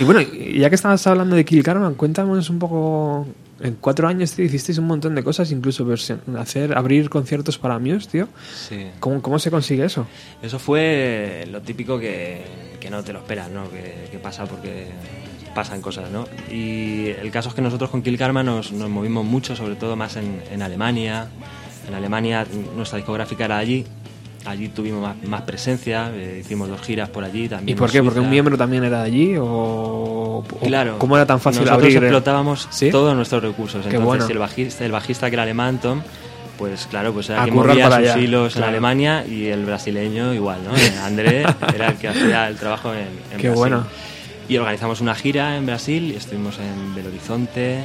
Y bueno, ya que estabas hablando de Kill Karma, cuéntanos un poco. En cuatro años, tío, hicisteis un montón de cosas, incluso versi- hacer, abrir conciertos para Muse, tío. Sí. ¿Cómo, ¿Cómo se consigue eso? Eso fue lo típico que, que no te lo esperas, ¿no? Que, que pasa porque pasan cosas, ¿no? Y el caso es que nosotros con Kill Karma nos, nos movimos mucho, sobre todo más en, en Alemania. En Alemania nuestra discográfica era allí. Allí tuvimos más, más presencia, eh, hicimos dos giras por allí también. ¿Y por qué? ¿Porque un miembro también era de allí? ¿O, o Claro. cómo era tan fácil Nosotros abrir? explotábamos ¿Sí? todos nuestros recursos. Qué Entonces, bueno. el bajista, el bajista que era alemán, Tom, pues claro, pues era A currar movía sus allá, hilos claro. en Alemania y el brasileño igual, ¿no? Eh, André era el que hacía el trabajo en, en Qué Brasil. bueno. Y organizamos una gira en Brasil y estuvimos en Belo Horizonte,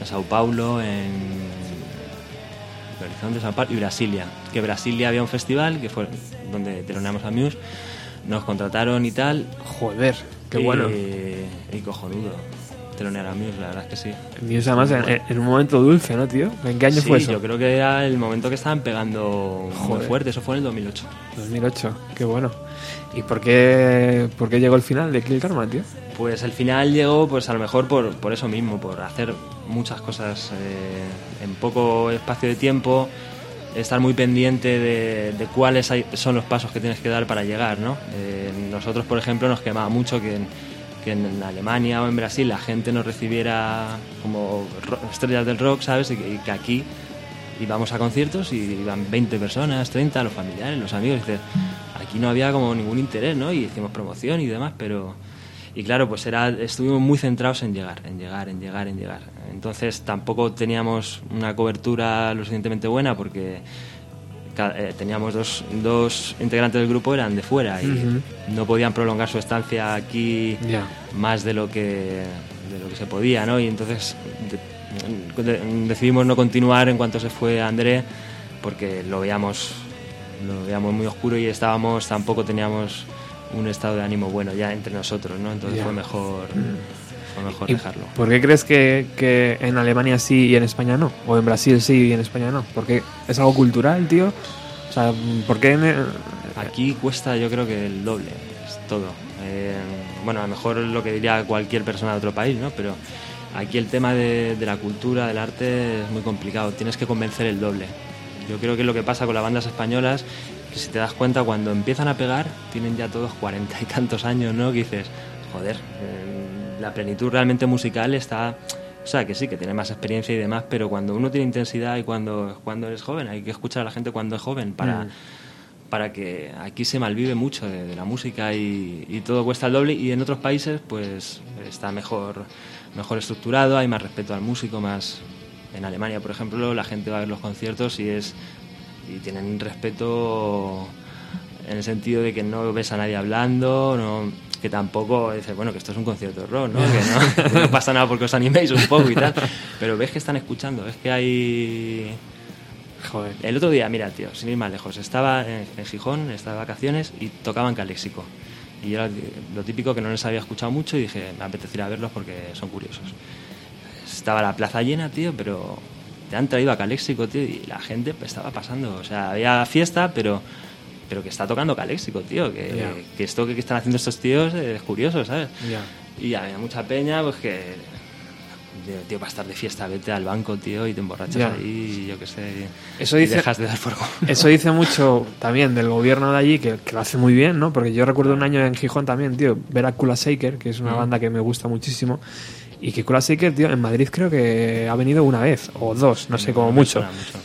en Sao Paulo, en Horizonte, Sao Paulo y Brasilia. Que Brasilia había un festival que fue donde teloneamos a Muse, nos contrataron y tal. Joder, qué y, bueno. Y cojonudo. Telonear a Muse, la verdad es que sí. Muse además en, en un momento dulce, ¿no, tío? ¿En qué año Sí, fue eso? yo creo que era el momento que estaban pegando muy Joder. fuerte, eso fue en el 2008. 2008, qué bueno. ¿Y por qué, por qué llegó el final de Kill Karma, tío? Pues el final llegó, pues a lo mejor por, por eso mismo, por hacer muchas cosas eh, en poco espacio de tiempo, estar muy pendiente de, cuáles son los pasos que tienes que dar para llegar, ¿no? Eh, nosotros, por ejemplo, nos quemaba mucho que en, Alemania o en Brasil la gente nos recibiera como estrellas del rock, ¿sabes? Y que, y que aquí íbamos a conciertos y iban 20 personas, 30, los familiares, los amigos, y dices, aquí no había como ningún interés, ¿no? Y hicimos promoción y demás, pero Y claro, pues era, estuvimos muy centrados en llegar, en llegar, en llegar, en llegar. Entonces tampoco teníamos una cobertura lo suficientemente buena porque eh, teníamos dos, dos integrantes del grupo eran de fuera y no podían prolongar su estancia aquí más de lo que de lo que se podía, ¿no? Y entonces de- de- decidimos no continuar en cuanto se fue André porque lo veíamos lo veíamos muy oscuro y estábamos tampoco teníamos un estado de ánimo bueno ya entre nosotros, ¿no? Entonces fue mejor fue mejor ¿Y dejarlo. ¿Por qué crees que, que en Alemania sí y en España no? ¿O en Brasil sí y en España no? ¿Porque es algo cultural, tío? O sea, ¿por qué en- Aquí cuesta yo creo que el doble, es todo. Eh, bueno, a lo mejor lo que diría cualquier persona de otro país, ¿no? Pero aquí el tema de, de la cultura, del arte es muy complicado, tienes que convencer el doble. Yo creo que es lo que pasa con las bandas españolas, que si te das cuenta cuando empiezan a pegar, tienen ya todos cuarenta y tantos años, ¿no? Que dices, joder, eh, la plenitud realmente musical está... O sea, que sí, que tiene más experiencia y demás, pero cuando uno tiene intensidad y cuando, cuando eres joven, hay que escuchar a la gente cuando es joven para, Mm. para que aquí se malvive mucho de, de la música y, y todo cuesta el doble y en otros países pues está mejor mejor estructurado hay más respeto al músico más en Alemania por ejemplo la gente va a ver los conciertos y es y tienen respeto en el sentido de que no ves a nadie hablando no que tampoco dices bueno que esto es un concierto de rock ¿no? que no, no pasa nada porque os animéis un poco y tal pero ves que están escuchando ves que hay Joder. el otro día, mira, tío, sin ir más lejos, estaba en, en Gijón, estaba de vacaciones y tocaban Caléxico. Y era lo típico que no les había escuchado mucho y dije, me apetece ir a verlos porque son curiosos. Estaba la plaza llena, tío, pero te han traído a Caléxico, tío, y la gente pues, estaba pasando. O sea, había fiesta, pero pero que está tocando Caléxico, tío. Que, Ya. que esto que, que están haciendo estos tíos es curioso, ¿sabes? Ya. Y había mucha peña, pues que. Tío, tío, para estar de fiesta, vete al banco, tío, y te emborrachas Ya. ahí, y yo qué sé. Eso y dice- dejas de dar fuego. Eso dice mucho también del gobierno de allí, que, que lo hace muy bien, ¿no? Porque yo recuerdo un año en Gijón también, tío, ver a Kula Shaker, que es una Mm. banda que me gusta muchísimo. Y que Kula Shaker, tío, en Madrid creo que ha venido una vez, o dos, no sé, como mucho. mucho.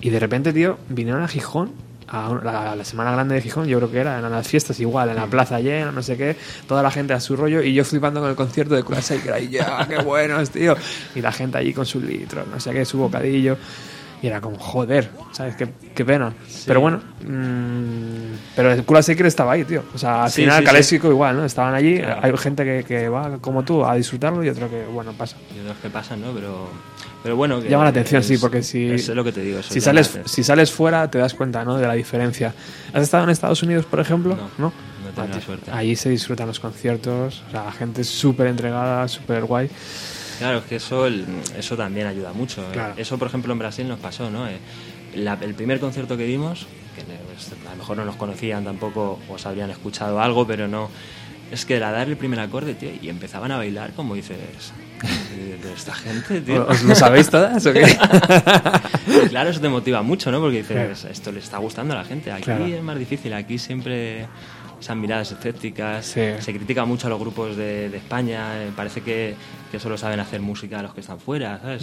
Y de repente, tío, vinieron a Gijón, a la, la semana grande de Gijón, yo creo que era, en las fiestas igual, en la plaza llena, no sé qué, toda la gente a su rollo, y yo flipando con el concierto de Kula Shaker, ahí, ya, qué buenos, tío. Y la gente allí con sus litros, no sé qué, su bocadillo. Y era como, joder, ¿sabes? Qué, qué pena. Pero bueno, mm, pero el Shaker estaba ahí, tío. O sea, al Sí, final, sí, Caléxico igual, ¿no? Estaban allí, Claro. hay gente que, que va como tú a disfrutarlo y otro que, bueno, pasa. Y otros que pasan, ¿no? Pero, pero bueno. que Llama la atención, es- sí, porque si, Es lo que te digo. si, sales, si sales fuera te das cuenta ¿no? de la diferencia. ¿Has estado en Estados Unidos, por ejemplo? No, no Ah, la suerte. Allí se disfrutan los conciertos, o sea, la gente es súper entregada, súper guay. Claro, es que eso, el- eso también ayuda mucho. ¿eh? Claro. Eso, por ejemplo, en Brasil nos pasó, ¿no? Eh, la- el primer concierto que dimos, que pues, a lo mejor no nos conocían tampoco, os habrían escuchado algo, pero no. Es que era dar el primer acorde, tío, y empezaban a bailar como dices. "¿De- esta gente, tío. ¿Os lo sabéis todas o qué? Claro, eso te motiva mucho, ¿no? Porque dices, esto le está gustando a la gente. Aquí Claro. es más difícil, aquí siempre esas miradas escépticas. Sí. Se critica mucho a los grupos de, de España. eh, Parece que, que solo saben hacer música los que están fuera, ¿sabes?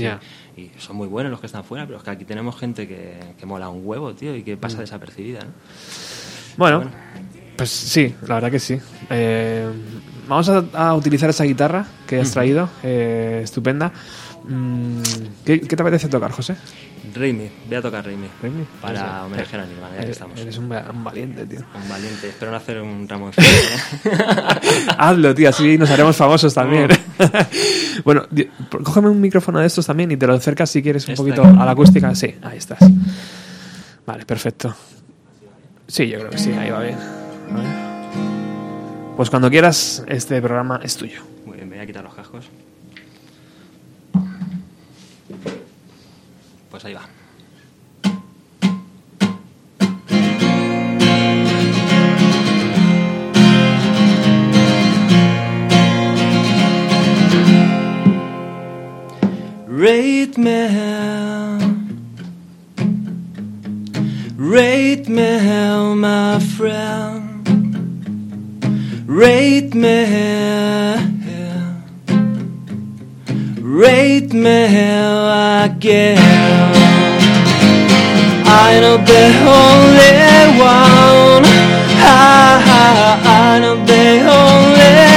Y- son muy buenos los que están fuera, pero es que aquí tenemos gente que, que mola un huevo, tío, y que Mm. pasa desapercibida, ¿no? Bueno, pues sí, la verdad que sí. Eh, vamos a, a utilizar esa guitarra que has traído, eh, estupenda. Mm, ¿qué, qué te apetece tocar, José? Raimi, voy a tocar Raimi. Raimi. Para Pues, eh, homenajear a Nirvana, ya que Eres, estamos. eres un, un valiente, tío. Un valiente. Espero no hacer un ramo de flores, Hazlo, tío, así nos haremos famosos también. bueno, di- cógeme un micrófono de estos también y te lo acercas si quieres un poquito aquí. a la acústica. Sí, ahí estás. Vale, perfecto. Sí, yo creo que sí, ahí va bien. Ver. Pues cuando quieras, este programa es tuyo. Muy bien, me voy a quitar los cascos. Pues ahí va. Rate me, rate me, my friend. Rate me, rate me again. I know the only one. I, I know the only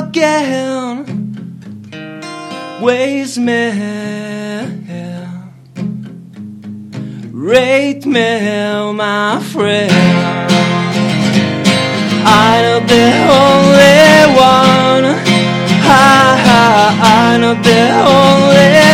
again waste me rate me my friend. I'm not the only one. Ha, ha, I know the only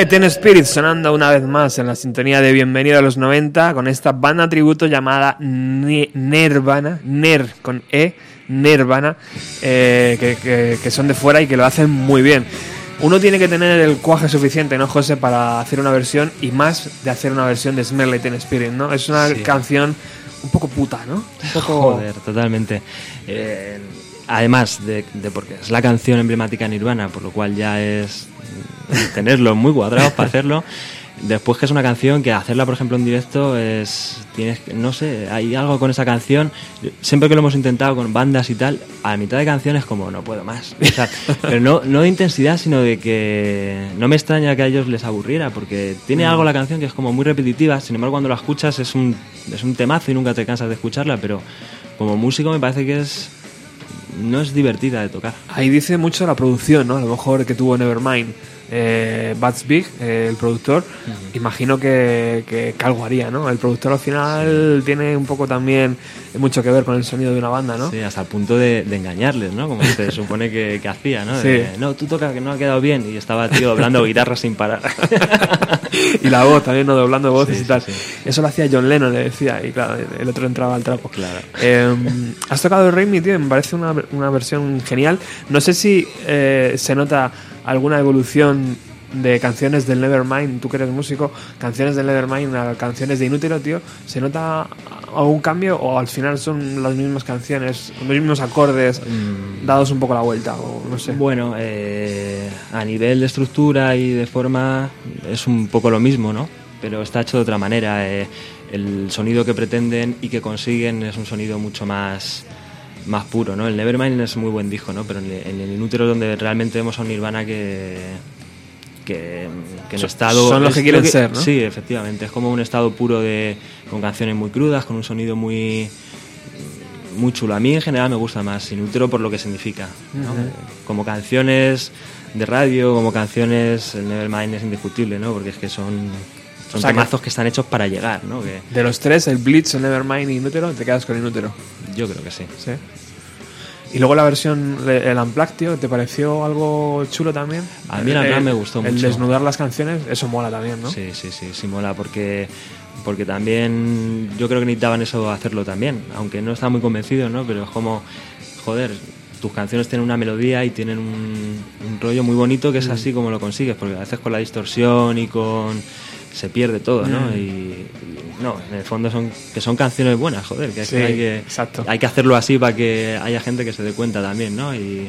Like Teen Spirit sonando una vez más en la sintonía de Bienvenido a los 90 con esta banda tributo llamada Nirvana, Ner con E, Nirvana, eh, que, que- que son de fuera y que lo hacen muy bien. Uno tiene que tener el cuaje suficiente, ¿no, José, para hacer una versión y más de hacer una versión de Smell Like Spirit, ¿no? Es una Sí. canción un poco puta, ¿no? Un poco... Joder, totalmente. Eh, además de, de porque es la canción emblemática de Nirvana, por lo cual ya es mm, tenerlo muy cuadrados para hacerlo. Después que es una canción que hacerla, por ejemplo, en directo es tienes no sé, hay algo con esa canción. Siempre que lo hemos intentado con bandas y tal, a mitad de canciones como no puedo más. O sea, pero no, no de intensidad, sino de que no me extraña que a ellos les aburriera, porque tiene algo la canción que es como muy repetitiva. Sin embargo, cuando la escuchas es un, es un temazo y nunca te cansas de escucharla, pero como músico me parece que es no es divertida de tocar. Ahí dice mucho la producción, ¿no? A lo mejor que tuvo Nevermind. Eh, Bats Big, eh, el productor, imagino que, que, que algo haría, ¿no? El productor al final tiene un poco también mucho que ver con el sonido de una banda, ¿no? Sí, hasta el punto de, de engañarles, ¿no? Como se supone que, que hacía, ¿no? Sí. De, no, tú tocas que no ha quedado bien y estaba tío doblando guitarra sin parar. y la voz también, ¿no? Doblando voces Sí, y tal. sí, Eso lo hacía John Lennon, le decía, y claro, el otro entraba al trapo. Claro. Eh, has tocado el Rain Me, tío, me parece una, una versión genial. No sé si eh, se nota alguna evolución de canciones del Nevermind, tú que eres músico, canciones del Nevermind a canciones de Inútero, tío, ¿se nota algún cambio o al final son las mismas canciones, los mismos acordes dados un poco la vuelta o no sé? Bueno, eh, a nivel de estructura y de forma es un poco lo mismo, ¿no? Pero está hecho de otra manera. eh, el sonido que pretenden y que consiguen es un sonido mucho más más puro, ¿no? El Nevermind es muy buen disco, ¿no? Pero en el, en el Inútero donde realmente vemos a un Nirvana que que, que en estado son los es que quieren lo ser, ¿no? Sí, efectivamente, es como un estado puro de con canciones muy crudas, con un sonido muy muy chulo. A mí en general me gusta más Inútero por lo que significa. ¿no? Como canciones de radio, como canciones, el Nevermind es indiscutible, ¿no? Porque es que son, son O sea temazos que... están hechos para llegar, ¿no? Que De los tres, el Blitz, el Nevermind y Inútero, te quedas con Inútero. yo creo que sí. Sí. Y luego la versión, el Unplugged, tío, ¿te pareció algo chulo también? A mí el Unplugged me gustó El mucho. desnudar las canciones, eso mola también, ¿no? Sí, sí, sí, sí mola porque porque también yo creo que necesitaban eso hacerlo también, aunque no estaba muy convencido, ¿no? Pero es como, joder, tus canciones tienen una melodía y tienen un, un rollo muy bonito que es así como lo consigues, porque a veces con la distorsión y con se pierde todo, ¿no? Mm. Y, y no, en el fondo son que son canciones buenas, joder, que, es Sí, que hay que exacto. hay que hacerlo así para que haya gente que se dé cuenta también, ¿no? Y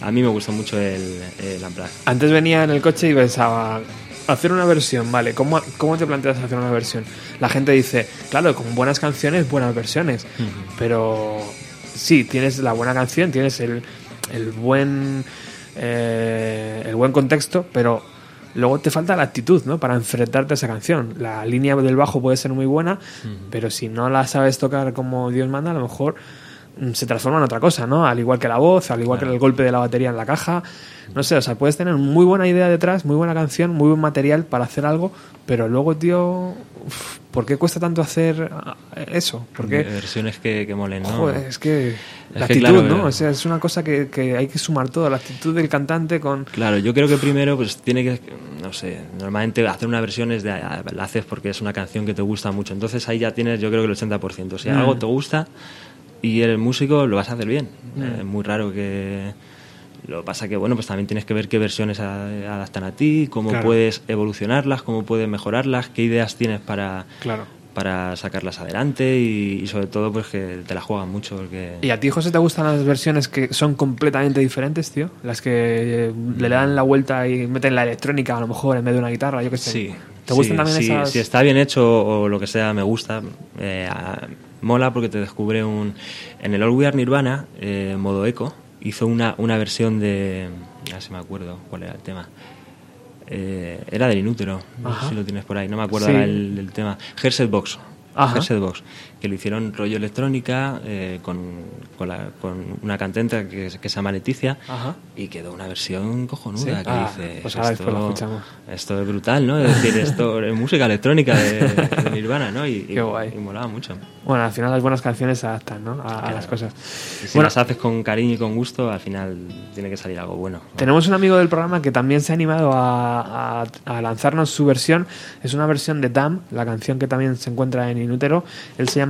a mí me gustó mucho el, el. Antes venía en el coche y pensaba, hacer una versión, vale, ¿cómo, ¿cómo te planteas hacer una versión? La gente dice, claro, con buenas canciones, buenas versiones, pero sí, tienes la buena canción, tienes el, el buen eh, el buen contexto, pero luego te falta la actitud, ¿no? Para enfrentarte a esa canción. La línea del bajo puede ser muy buena, pero si no la sabes tocar como Dios manda, a lo mejor se transforma en otra cosa, ¿no? Al igual que la voz, al igual que el golpe de la batería en la caja. No sé, o sea, puedes tener muy buena idea detrás, muy buena canción, muy buen material para hacer algo, pero luego, tío, uf, ¿por qué cuesta tanto hacer ah, eso? ¿Por qué? Versiones que, que molen, ¿no? Joder, es que Es la que, actitud, claro, ¿no? eh, O sea, es una cosa que, que hay que sumar todo, la actitud del cantante con... Claro, yo creo que primero pues tiene que, no sé, normalmente hacer una versión es de, la haces porque es una canción que te gusta mucho. Entonces ahí ya tienes yo creo que el 80%. Si Mm. algo te gusta y eres músico, lo vas a hacer bien. Mm. Eh, Es muy raro que... Lo que pasa que, bueno, pues también tienes que ver qué versiones adaptan a ti, cómo Claro. puedes evolucionarlas, cómo puedes mejorarlas, qué ideas tienes para, Claro. para sacarlas adelante y, y sobre todo pues que te la juegan mucho. Porque... ¿Y a ti, José, te gustan las versiones que son completamente diferentes, tío? Las que eh, le dan la vuelta y meten la electrónica, a lo mejor, en vez de una guitarra, yo qué sé. Sí. ¿Te gustan sí, también sí, esas...? Si está bien hecho o lo que sea, me gusta. Eh, a- mola porque te descubre un... En el All We Are Nirvana, eh, modo eco, hizo una, una versión de... A ver si me acuerdo cuál era el tema. Eh, era del inútero, no sé si lo tienes por ahí, no me acuerdo Sí. el, el tema. Herset Box. Cursed Box, que lo hicieron rollo electrónica eh, con, con, la- con una cantante que, que se llama Leticia Ajá. y quedó una versión cojonuda Sí. que Ah, dice pues escuchamos. esto es brutal, ¿no? Es decir, esto es música electrónica de, de Nirvana, ¿no? Y, y- Qué guay. y molaba mucho. Bueno, al final las buenas canciones se adaptan, ¿no? A, a las cosas. Y si Bueno, las haces con cariño y con gusto, al final tiene que salir algo bueno. Tenemos un amigo del programa que también se ha animado a, a- a lanzarnos su versión. Es una versión de Dam, la canción que también se encuentra en Inútero. Él se llama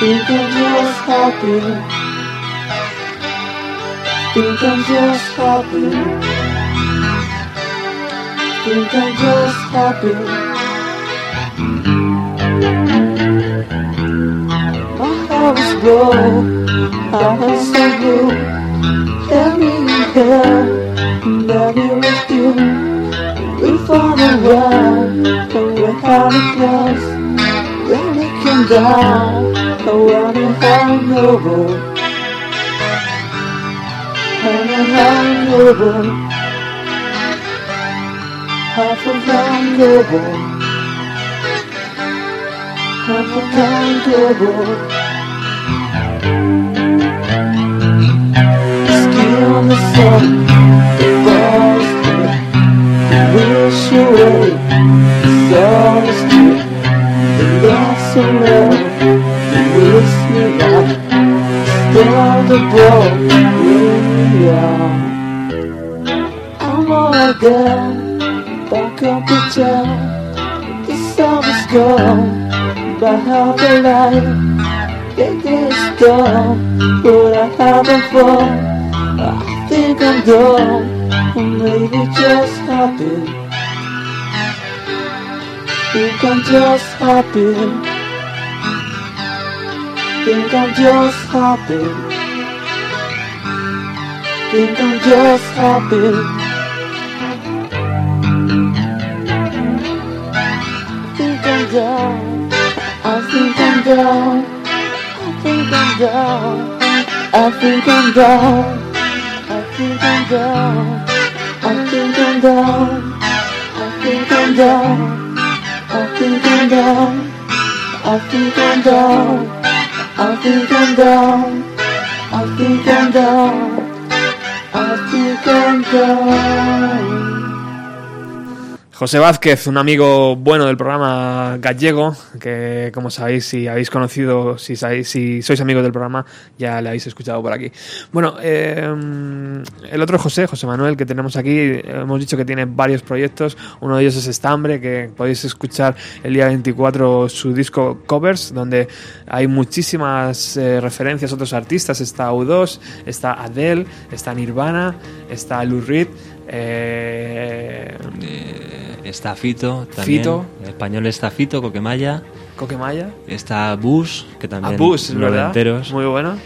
Think I'm just happy. Think I'm just happy. Think I'm just happy. My heart is broke, I am so blue. Let me in here, maybe with you. We fall around, and we're having plans. Then we come down, and we're in hangover. And a hangover. Half a hangover. Half a hangover. Skin on the sun, the balls the wish away. The true, the lost of still the where we are. I'm all again, back up the town. The is gone, but how the light. It is gone, but I haven't fun. I think I'm done, or maybe just happy. Think I'm just happy. Think I'm just happy. Think I'm just happy. think I'm down. I think I'm down. I think I'm down. I think I'm down. I think I'm down. I think I'm down. I think I'm down. I think I'm down. I think I'm down. I think I'm down. I think I'm down. I think I'm down. José Vázquez, un amigo bueno del programa gallego, que como sabéis, si habéis conocido, si, sabéis, si sois amigos del programa, ya le habéis escuchado por aquí. Bueno, eh, el otro José, José Manuel, que tenemos aquí, hemos dicho que tiene varios proyectos. Uno de ellos es Estambre, que podéis escuchar el día 24 su disco Covers, donde hay muchísimas eh, referencias a otros artistas. Está U2, está Adele, está Nirvana, está Lou Reed. Eh, Eh, está Fito también. Fito. En español está Fito, Coquemaya. Coquemaya. Está Bus, que también. Bus, ¿verdad? noventeros. Muy bueno.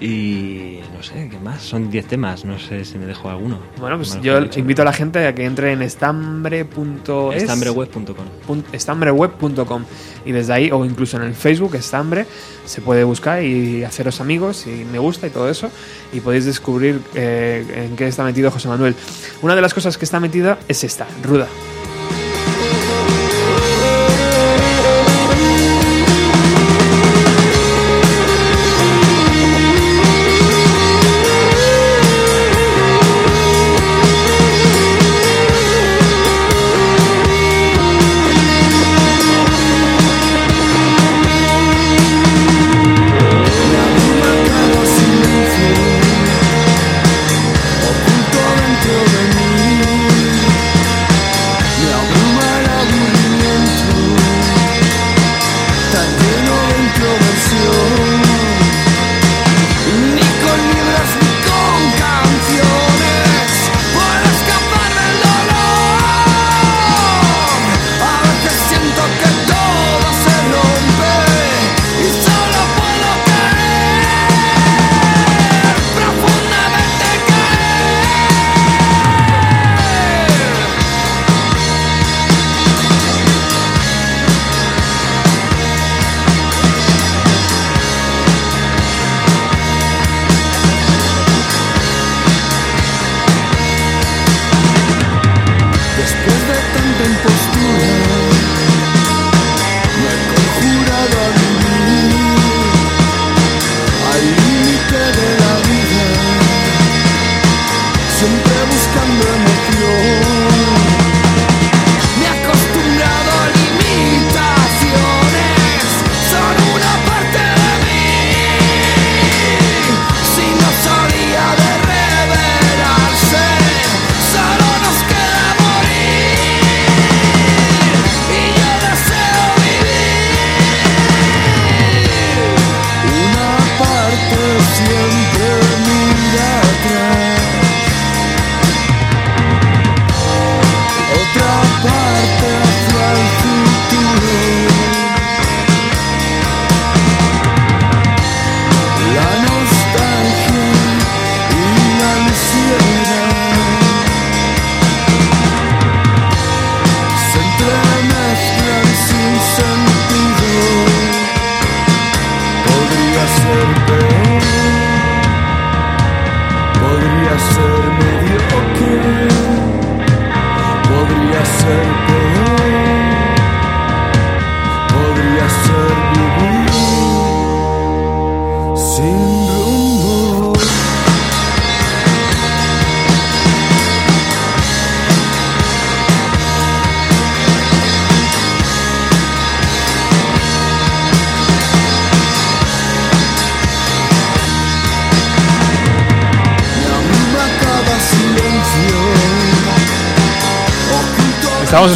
Y no sé, ¿qué más? Son 10 temas, no sé si me dejo alguno. Bueno, pues yo invito a la gente a que entre en estambre.es Estambreweb.com. estambreweb.com y desde ahí o incluso en el Facebook Estambre se puede buscar y haceros amigos y me gusta y todo eso y podéis descubrir eh, en qué está metido José Manuel. Una de las cosas que está metida es esta, Ruda.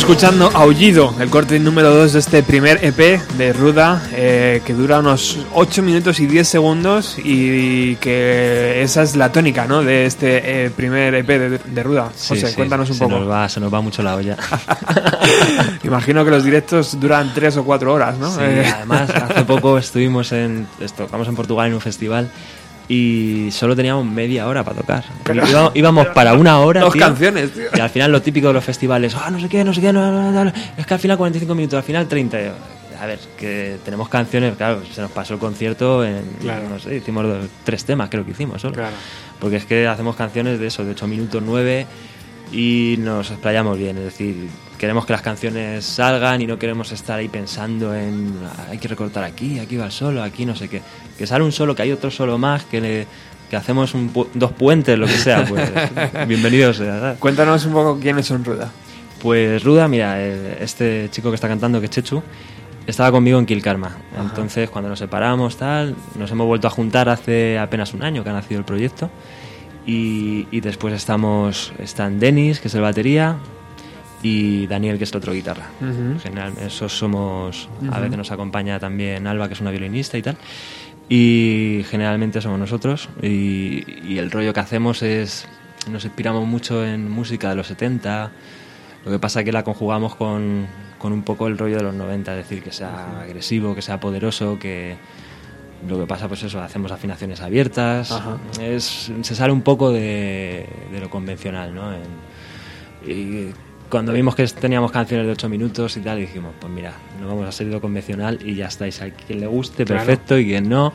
Escuchando Aullido, el corte número 2 de este primer EP de Ruda, eh, que dura unos 8 minutos y 10 segundos y que esa es la tónica ¿no? de este eh, primer EP de, de Ruda. Sí, José, sí, cuéntanos un se poco. Nos va, se nos va mucho la olla. Imagino que los directos duran 3 o 4 horas, ¿no? Sí, Eh, además, hace poco estuvimos en. Esto, vamos en Portugal en un festival y solo teníamos media hora para tocar. Íbamos, íbamos para una hora. Dos tío, canciones, tío. Y al final, lo típico de los festivales, ah, no sé qué, no sé qué, no, no, no, es que al final 45 minutos, al final 30. Y yo, A ver, que tenemos canciones, claro, se nos pasó el concierto en. Claro. No sé, hicimos dos- tres temas, creo que hicimos solo. Claro. Porque es que hacemos canciones de eso, de 8 minutos, 9 y nos explayamos bien. Es decir, queremos que las canciones salgan y no queremos estar ahí pensando en "Ah, hay que recortar aquí, aquí va el solo, aquí no sé qué. Que sale un solo, que hay otro solo más, que, le- que hacemos un pu- dos puentes, lo que sea. Pues bienvenidos. ¿sabes? Cuéntanos un poco quiénes son Ruda. Pues Ruda, mira, eh, este chico que está cantando, que es Chechu, estaba conmigo en Kill Karma. Entonces, cuando nos separamos, tal, nos hemos vuelto a juntar hace apenas un año que ha nacido el proyecto. Y, y después estamos, están Denis, que es el batería, y Daniel, que es el otro guitarra. Ujú. En general, esos somos, a veces nos acompaña también Alba, que es una violinista y tal. Y generalmente somos nosotros. Y, y el rollo que hacemos es, nos inspiramos mucho en música de los 70. Lo que pasa es que la conjugamos con, con un poco el rollo de los 90, es decir, que sea agresivo, que sea poderoso, que lo que pasa pues eso, hacemos afinaciones abiertas, Ajá. es, se sale un poco de, de lo convencional, ¿no? En- y cuando vimos que teníamos canciones de 8 minutos y tal, dijimos, pues mira, no vamos a ser lo convencional y ya estáis. A quien le guste, Claro. perfecto, y quien no,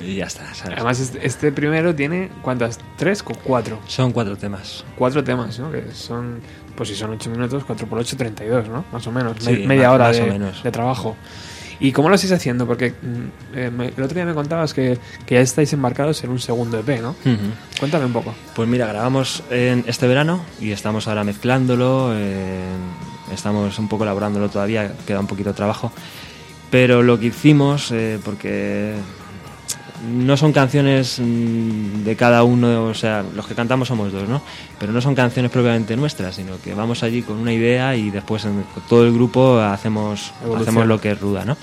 y ya está. ¿sabes? Además, este, este primero tiene, ¿cuántas? ¿Tres o cuatro? Son cuatro temas. Cuatro temas, ¿no? Que son, pues si son ocho minutos, cuatro por ocho, 32, ¿no? Más o menos. Sí, Me- media más- hora más de, o menos. de trabajo. ¿Y cómo lo estáis haciendo? Porque mm, eh, me- el otro día me contabas que, que ya estáis embarcados en un segundo EP, ¿no? Cuéntame un poco. Pues mira, grabamos en este verano y estamos ahora mezclándolo, eh, estamos un poco elaborándolo todavía, queda un poquito de trabajo. Pero lo que hicimos, eh, porque no son canciones mm, de cada uno, o sea, los que cantamos somos dos, ¿no? Pero no son canciones propiamente nuestras, sino que vamos allí con una idea y después en todo el grupo hacemos, hacemos lo que es ruda, ¿no?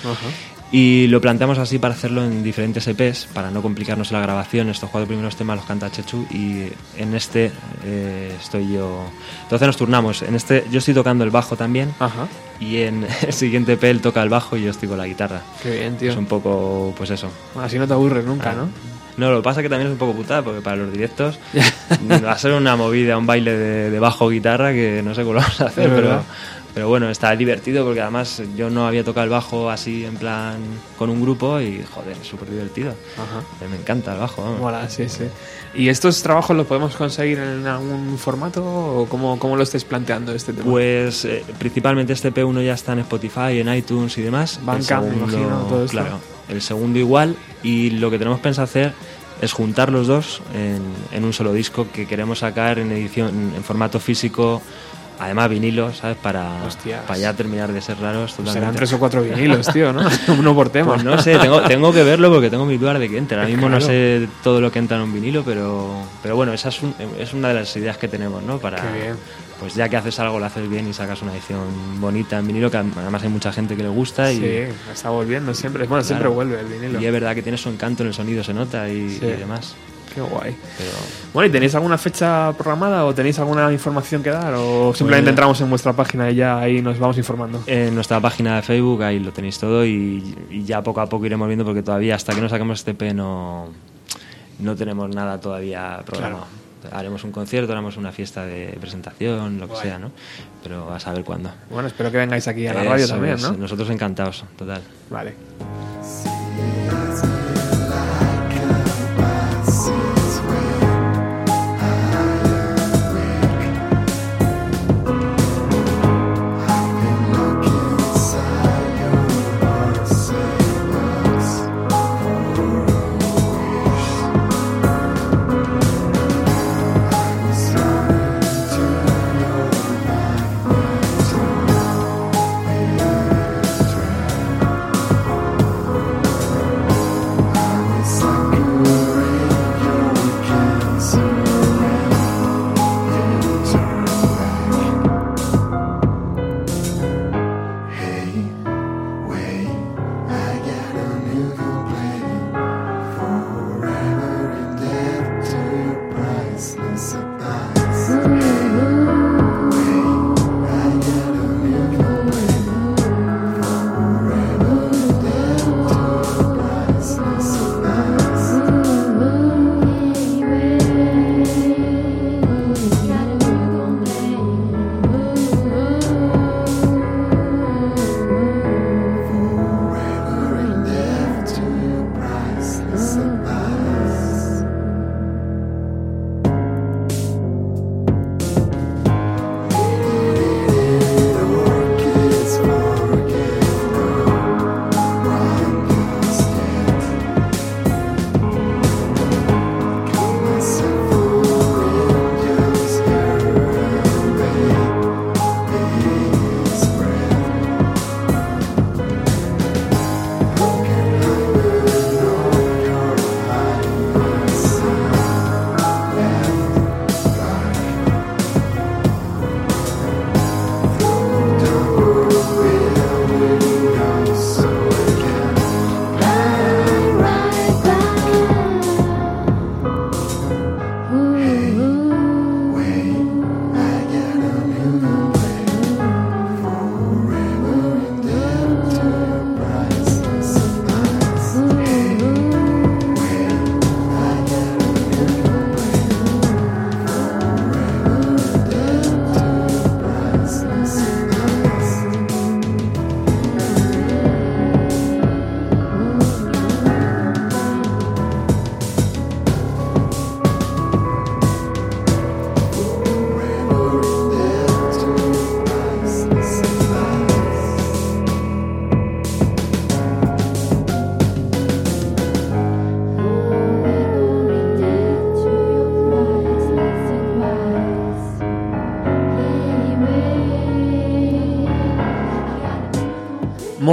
Y lo planteamos así para hacerlo en diferentes EPs, para no complicarnos la grabación. Estos cuatro primeros temas los canta Chechu y en este eh, estoy yo. Entonces nos turnamos. En este yo estoy tocando el bajo también Ajá. y en el siguiente EP él toca el bajo y yo estoy con la guitarra. Qué bien, tío. Es un poco, pues eso. Así no te aburres nunca, Ah. ¿no? No, lo que pasa es que también es un poco putada, porque para los directos va a ser una movida, un baile de, de bajo-guitarra que no sé cómo lo vamos a hacer, pero. Pero bueno, está divertido porque además yo no había tocado el bajo así en plan con un grupo y joder, es súper divertido. Ajá. Eh, Me encanta el bajo. Mola, sí, sí. ¿Y estos trabajos los podemos conseguir en algún formato o cómo, cómo lo estáis planteando este tema? Pues eh, principalmente este P1 ya está en Spotify, en iTunes y demás. Bandcamp, me imagino, todo esto. Claro, el segundo igual y lo que tenemos pensado hacer es juntar los dos en, en un solo disco que queremos sacar en edición en formato físico, además vinilo, ¿sabes? Para, Hostias. para ya terminar de ser raros totalmente. Serán tres o cuatro vinilos, tío, ¿no? Uno por tema. Pues no sé, tengo, tengo que verlo porque tengo mis dudas de que entre. Ahora mismo no sé todo lo que entra en un vinilo, pero, pero bueno, esa es, un- es una de las ideas que tenemos, ¿no? Para, Qué bien. pues ya que haces algo, lo haces bien y sacas una edición bonita en vinilo, que además hay mucha gente que le gusta y, Sí, está volviendo siempre. Bueno, siempre vuelve el vinilo. y es verdad que tiene su encanto en el sonido, se nota y, Sí. y demás. Qué guay. Pero Bueno, ¿y tenéis alguna fecha programada o tenéis alguna información que dar? ¿O simplemente Pues- entramos en vuestra página y ya ahí nos vamos informando? en nuestra página de Facebook ahí lo tenéis todo y, y ya poco a poco iremos viendo porque todavía hasta que no saquemos este P no, no tenemos nada todavía programado. Haremos un concierto, haremos una fiesta de presentación, lo que sea, ¿no? Pero a saber cuándo. Bueno, espero que vengáis aquí a la radio también, es. ¿no? Nosotros encantados, total. Vale.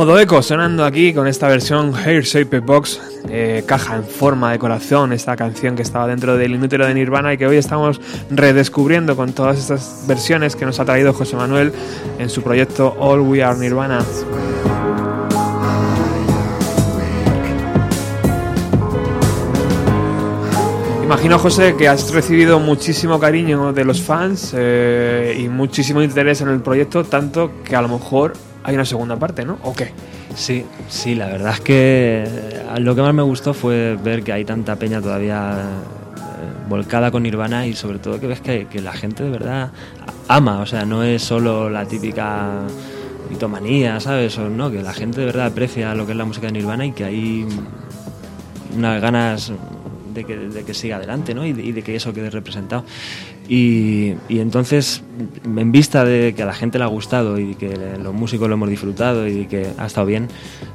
Modo eco sonando aquí con esta versión Hair Shape Box, eh, caja en forma de corazón, esta canción que estaba dentro del inútero de Nirvana y que hoy estamos redescubriendo con todas estas versiones que nos ha traído José Manuel en su proyecto All We Are Nirvana. Imagino, José, que has recibido muchísimo cariño de los fans eh, y muchísimo interés en el proyecto, tanto que a lo mejor hay una segunda parte, ¿no? ¿O qué? Sí, sí, la verdad es que eh, lo que más me gustó fue ver que hay tanta peña todavía eh, volcada con Nirvana y sobre todo que ves que, la gente de verdad ama, o sea, no es solo la típica mitomanía, ¿sabes? O no, que la gente de verdad aprecia lo que es la música de Nirvana y que hay unas ganas de que, de que siga adelante ¿no? y de que eso quede representado. Y, y entonces, en vista de que a la gente le ha gustado y que los músicos lo hemos disfrutado y que ha estado bien,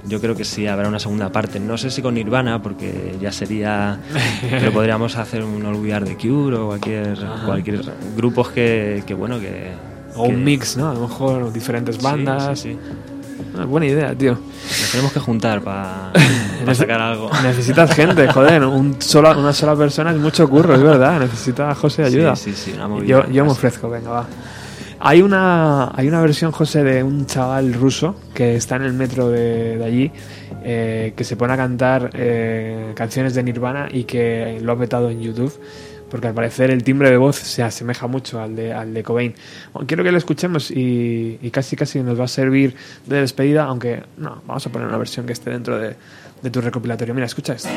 yo creo que sí habrá una segunda parte. No sé si con Nirvana, porque ya sería. pero podríamos hacer un Are The Cure o cualquier, cualquier grupos que, que, bueno, que. O que- un mix, ¿no? A lo mejor diferentes Sí, bandas. sí, sí. Ah, buena idea, tío. Nos tenemos que juntar para sacar algo. Necesitas gente, joder. Un sola, una sola persona es mucho curro, es verdad. Necesita José ayuda. Sí, sí, sí, una movida. yo, yo me ofrezco, venga, va. Hay una, hay una versión, José, de un chaval ruso que está en el metro de, de allí eh, que se pone a cantar eh, canciones de Nirvana y que lo ha petado en YouTube. Porque al parecer el timbre de voz se asemeja mucho al de, al de Cobain. Quiero que lo escuchemos y, y casi casi nos va a servir de despedida, aunque no, vamos a poner una versión que esté dentro de, de tu recopilatorio. Mira, escucha esto.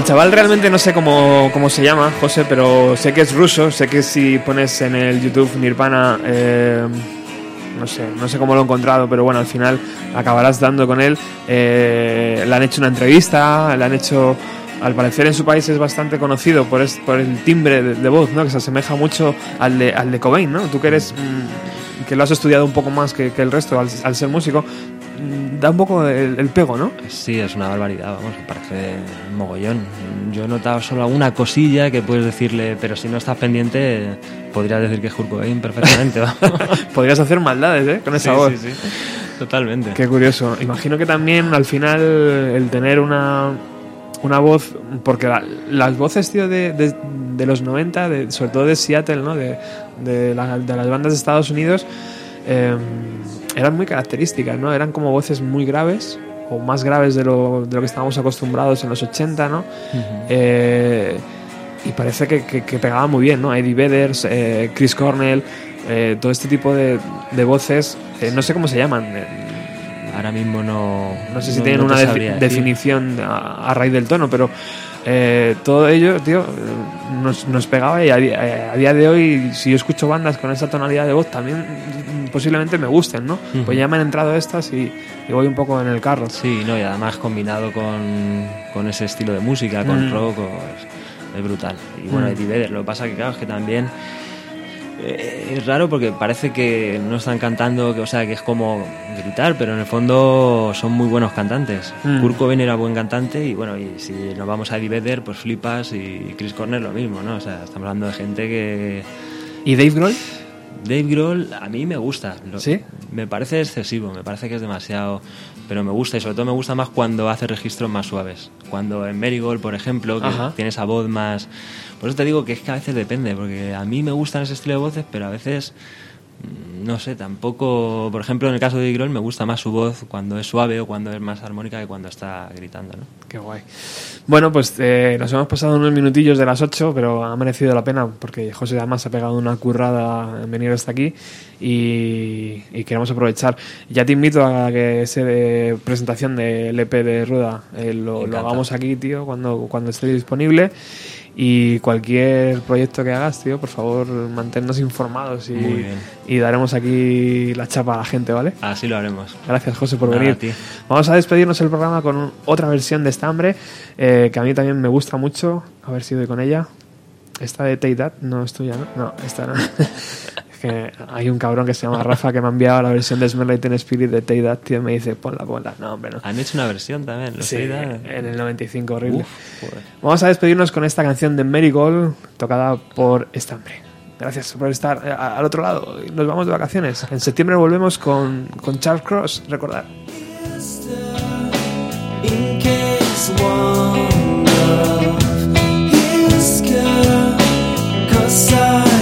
El chaval realmente no sé cómo, cómo se llama, José, pero sé que es ruso. Sé que si pones en el YouTube Nirvana, eh, no sé, no sé cómo lo he encontrado, pero bueno, al final acabarás dando con él. Eh, le han hecho una entrevista, le han hecho. Al parecer en su país es bastante conocido por, el timbre de, voz, ¿no? Que se asemeja mucho al de, al de Cobain, ¿no? Tú que eres. mm, que lo has estudiado un poco más que, el resto al, ser músico, da un poco el, el pego, ¿no? Sí, es una barbaridad, vamos, me parece mogollón. Yo he notado solo alguna cosilla que puedes decirle, pero si no estás pendiente, podrías decir que es Kurt perfectamente. vamos. Podrías hacer maldades, ¿eh? Con esa Sí, voz. sí, sí. Totalmente. Qué curioso. Imagino que también al final el tener una, una voz, porque la- las voces, tío, de, de- de los 90, de- sobre todo de Seattle, ¿no? De, de, la- de las bandas de Estados Unidos, eh, eran muy características, ¿no? Eran como voces muy graves o más graves de lo, de lo que estábamos acostumbrados en los 80, ¿no? Eh, y parece que, que, que pegaba muy bien, ¿no? Eddie Vedder, eh, Chris Cornell, eh, todo este tipo de, de voces, eh, no sé cómo se llaman, eh, Ahora mismo no. no sé si no- tienen no una definición a, a raíz del tono, pero eh, todo ello, tío, nos, nos pegaba y a, di- a día de hoy, si yo escucho bandas con esa tonalidad de voz, también posiblemente me gusten, ¿no? Pues ya me han entrado estas y, y voy un poco en el carro. Sí, no, y además combinado con, con ese estilo de música, con Mm. rock, es brutal. Y bueno, Mm. Eddie Vedder, lo que pasa que claro, es que también eh, es raro porque parece que no están cantando, que, o sea, que es como gritar, pero en el fondo son muy buenos cantantes. Mm. Kurt Cobain era buen cantante y bueno, y si nos vamos a Eddie Vedder, pues flipas y Chris Cornell lo mismo, ¿no? O sea, estamos hablando de gente que... ¿Y Dave Grohl? Dave Grohl a mí me gusta. Lo- ¿Sí? Me parece excesivo, me parece que es demasiado. Pero me gusta y sobre todo me gusta más cuando hace registros más suaves. Cuando en Marigold, por ejemplo, que Ajá. tiene esa voz más. Por eso te digo que es que a veces depende, porque a mí me gustan ese estilo de voces, pero a veces. No sé, tampoco. Por ejemplo, en el caso de Grohl me gusta más su voz cuando es suave o cuando es más armónica que cuando está gritando, ¿no? Qué guay. Bueno, pues eh, nos hemos pasado unos minutillos de las 8, pero ha merecido la pena porque José además ha pegado una currada en venir hasta aquí y, y queremos aprovechar. Ya te invito a que ese de presentación del EP de Ruda eh, lo, lo hagamos aquí, tío, cuando, cuando esté disponible. Y cualquier proyecto que hagas, tío, por favor, manténnos informados y, daremos aquí la chapa a la gente, ¿vale? Así lo haremos. Gracias, José, por Nada, venir. Vamos a despedirnos del programa con un- otra versión de Estambre, eh, que a mí también me gusta mucho. A ver si doy con ella. Esta de Take no es tuya, ¿no? No, esta no. que hay un cabrón que se llama Rafa que me ha enviado la versión de Smell Teen Spirit de That, tío, y me dice, ponla, ponla. No, hombre, no. Han hecho una versión también, los Sí, en el 95, horrible. Uf, joder. Vamos a despedirnos con esta canción de Marigold, tocada por hombre. Gracias por estar eh, al otro lado. Nos vamos de vacaciones. En septiembre volvemos con, con Charles Cross, recordad. In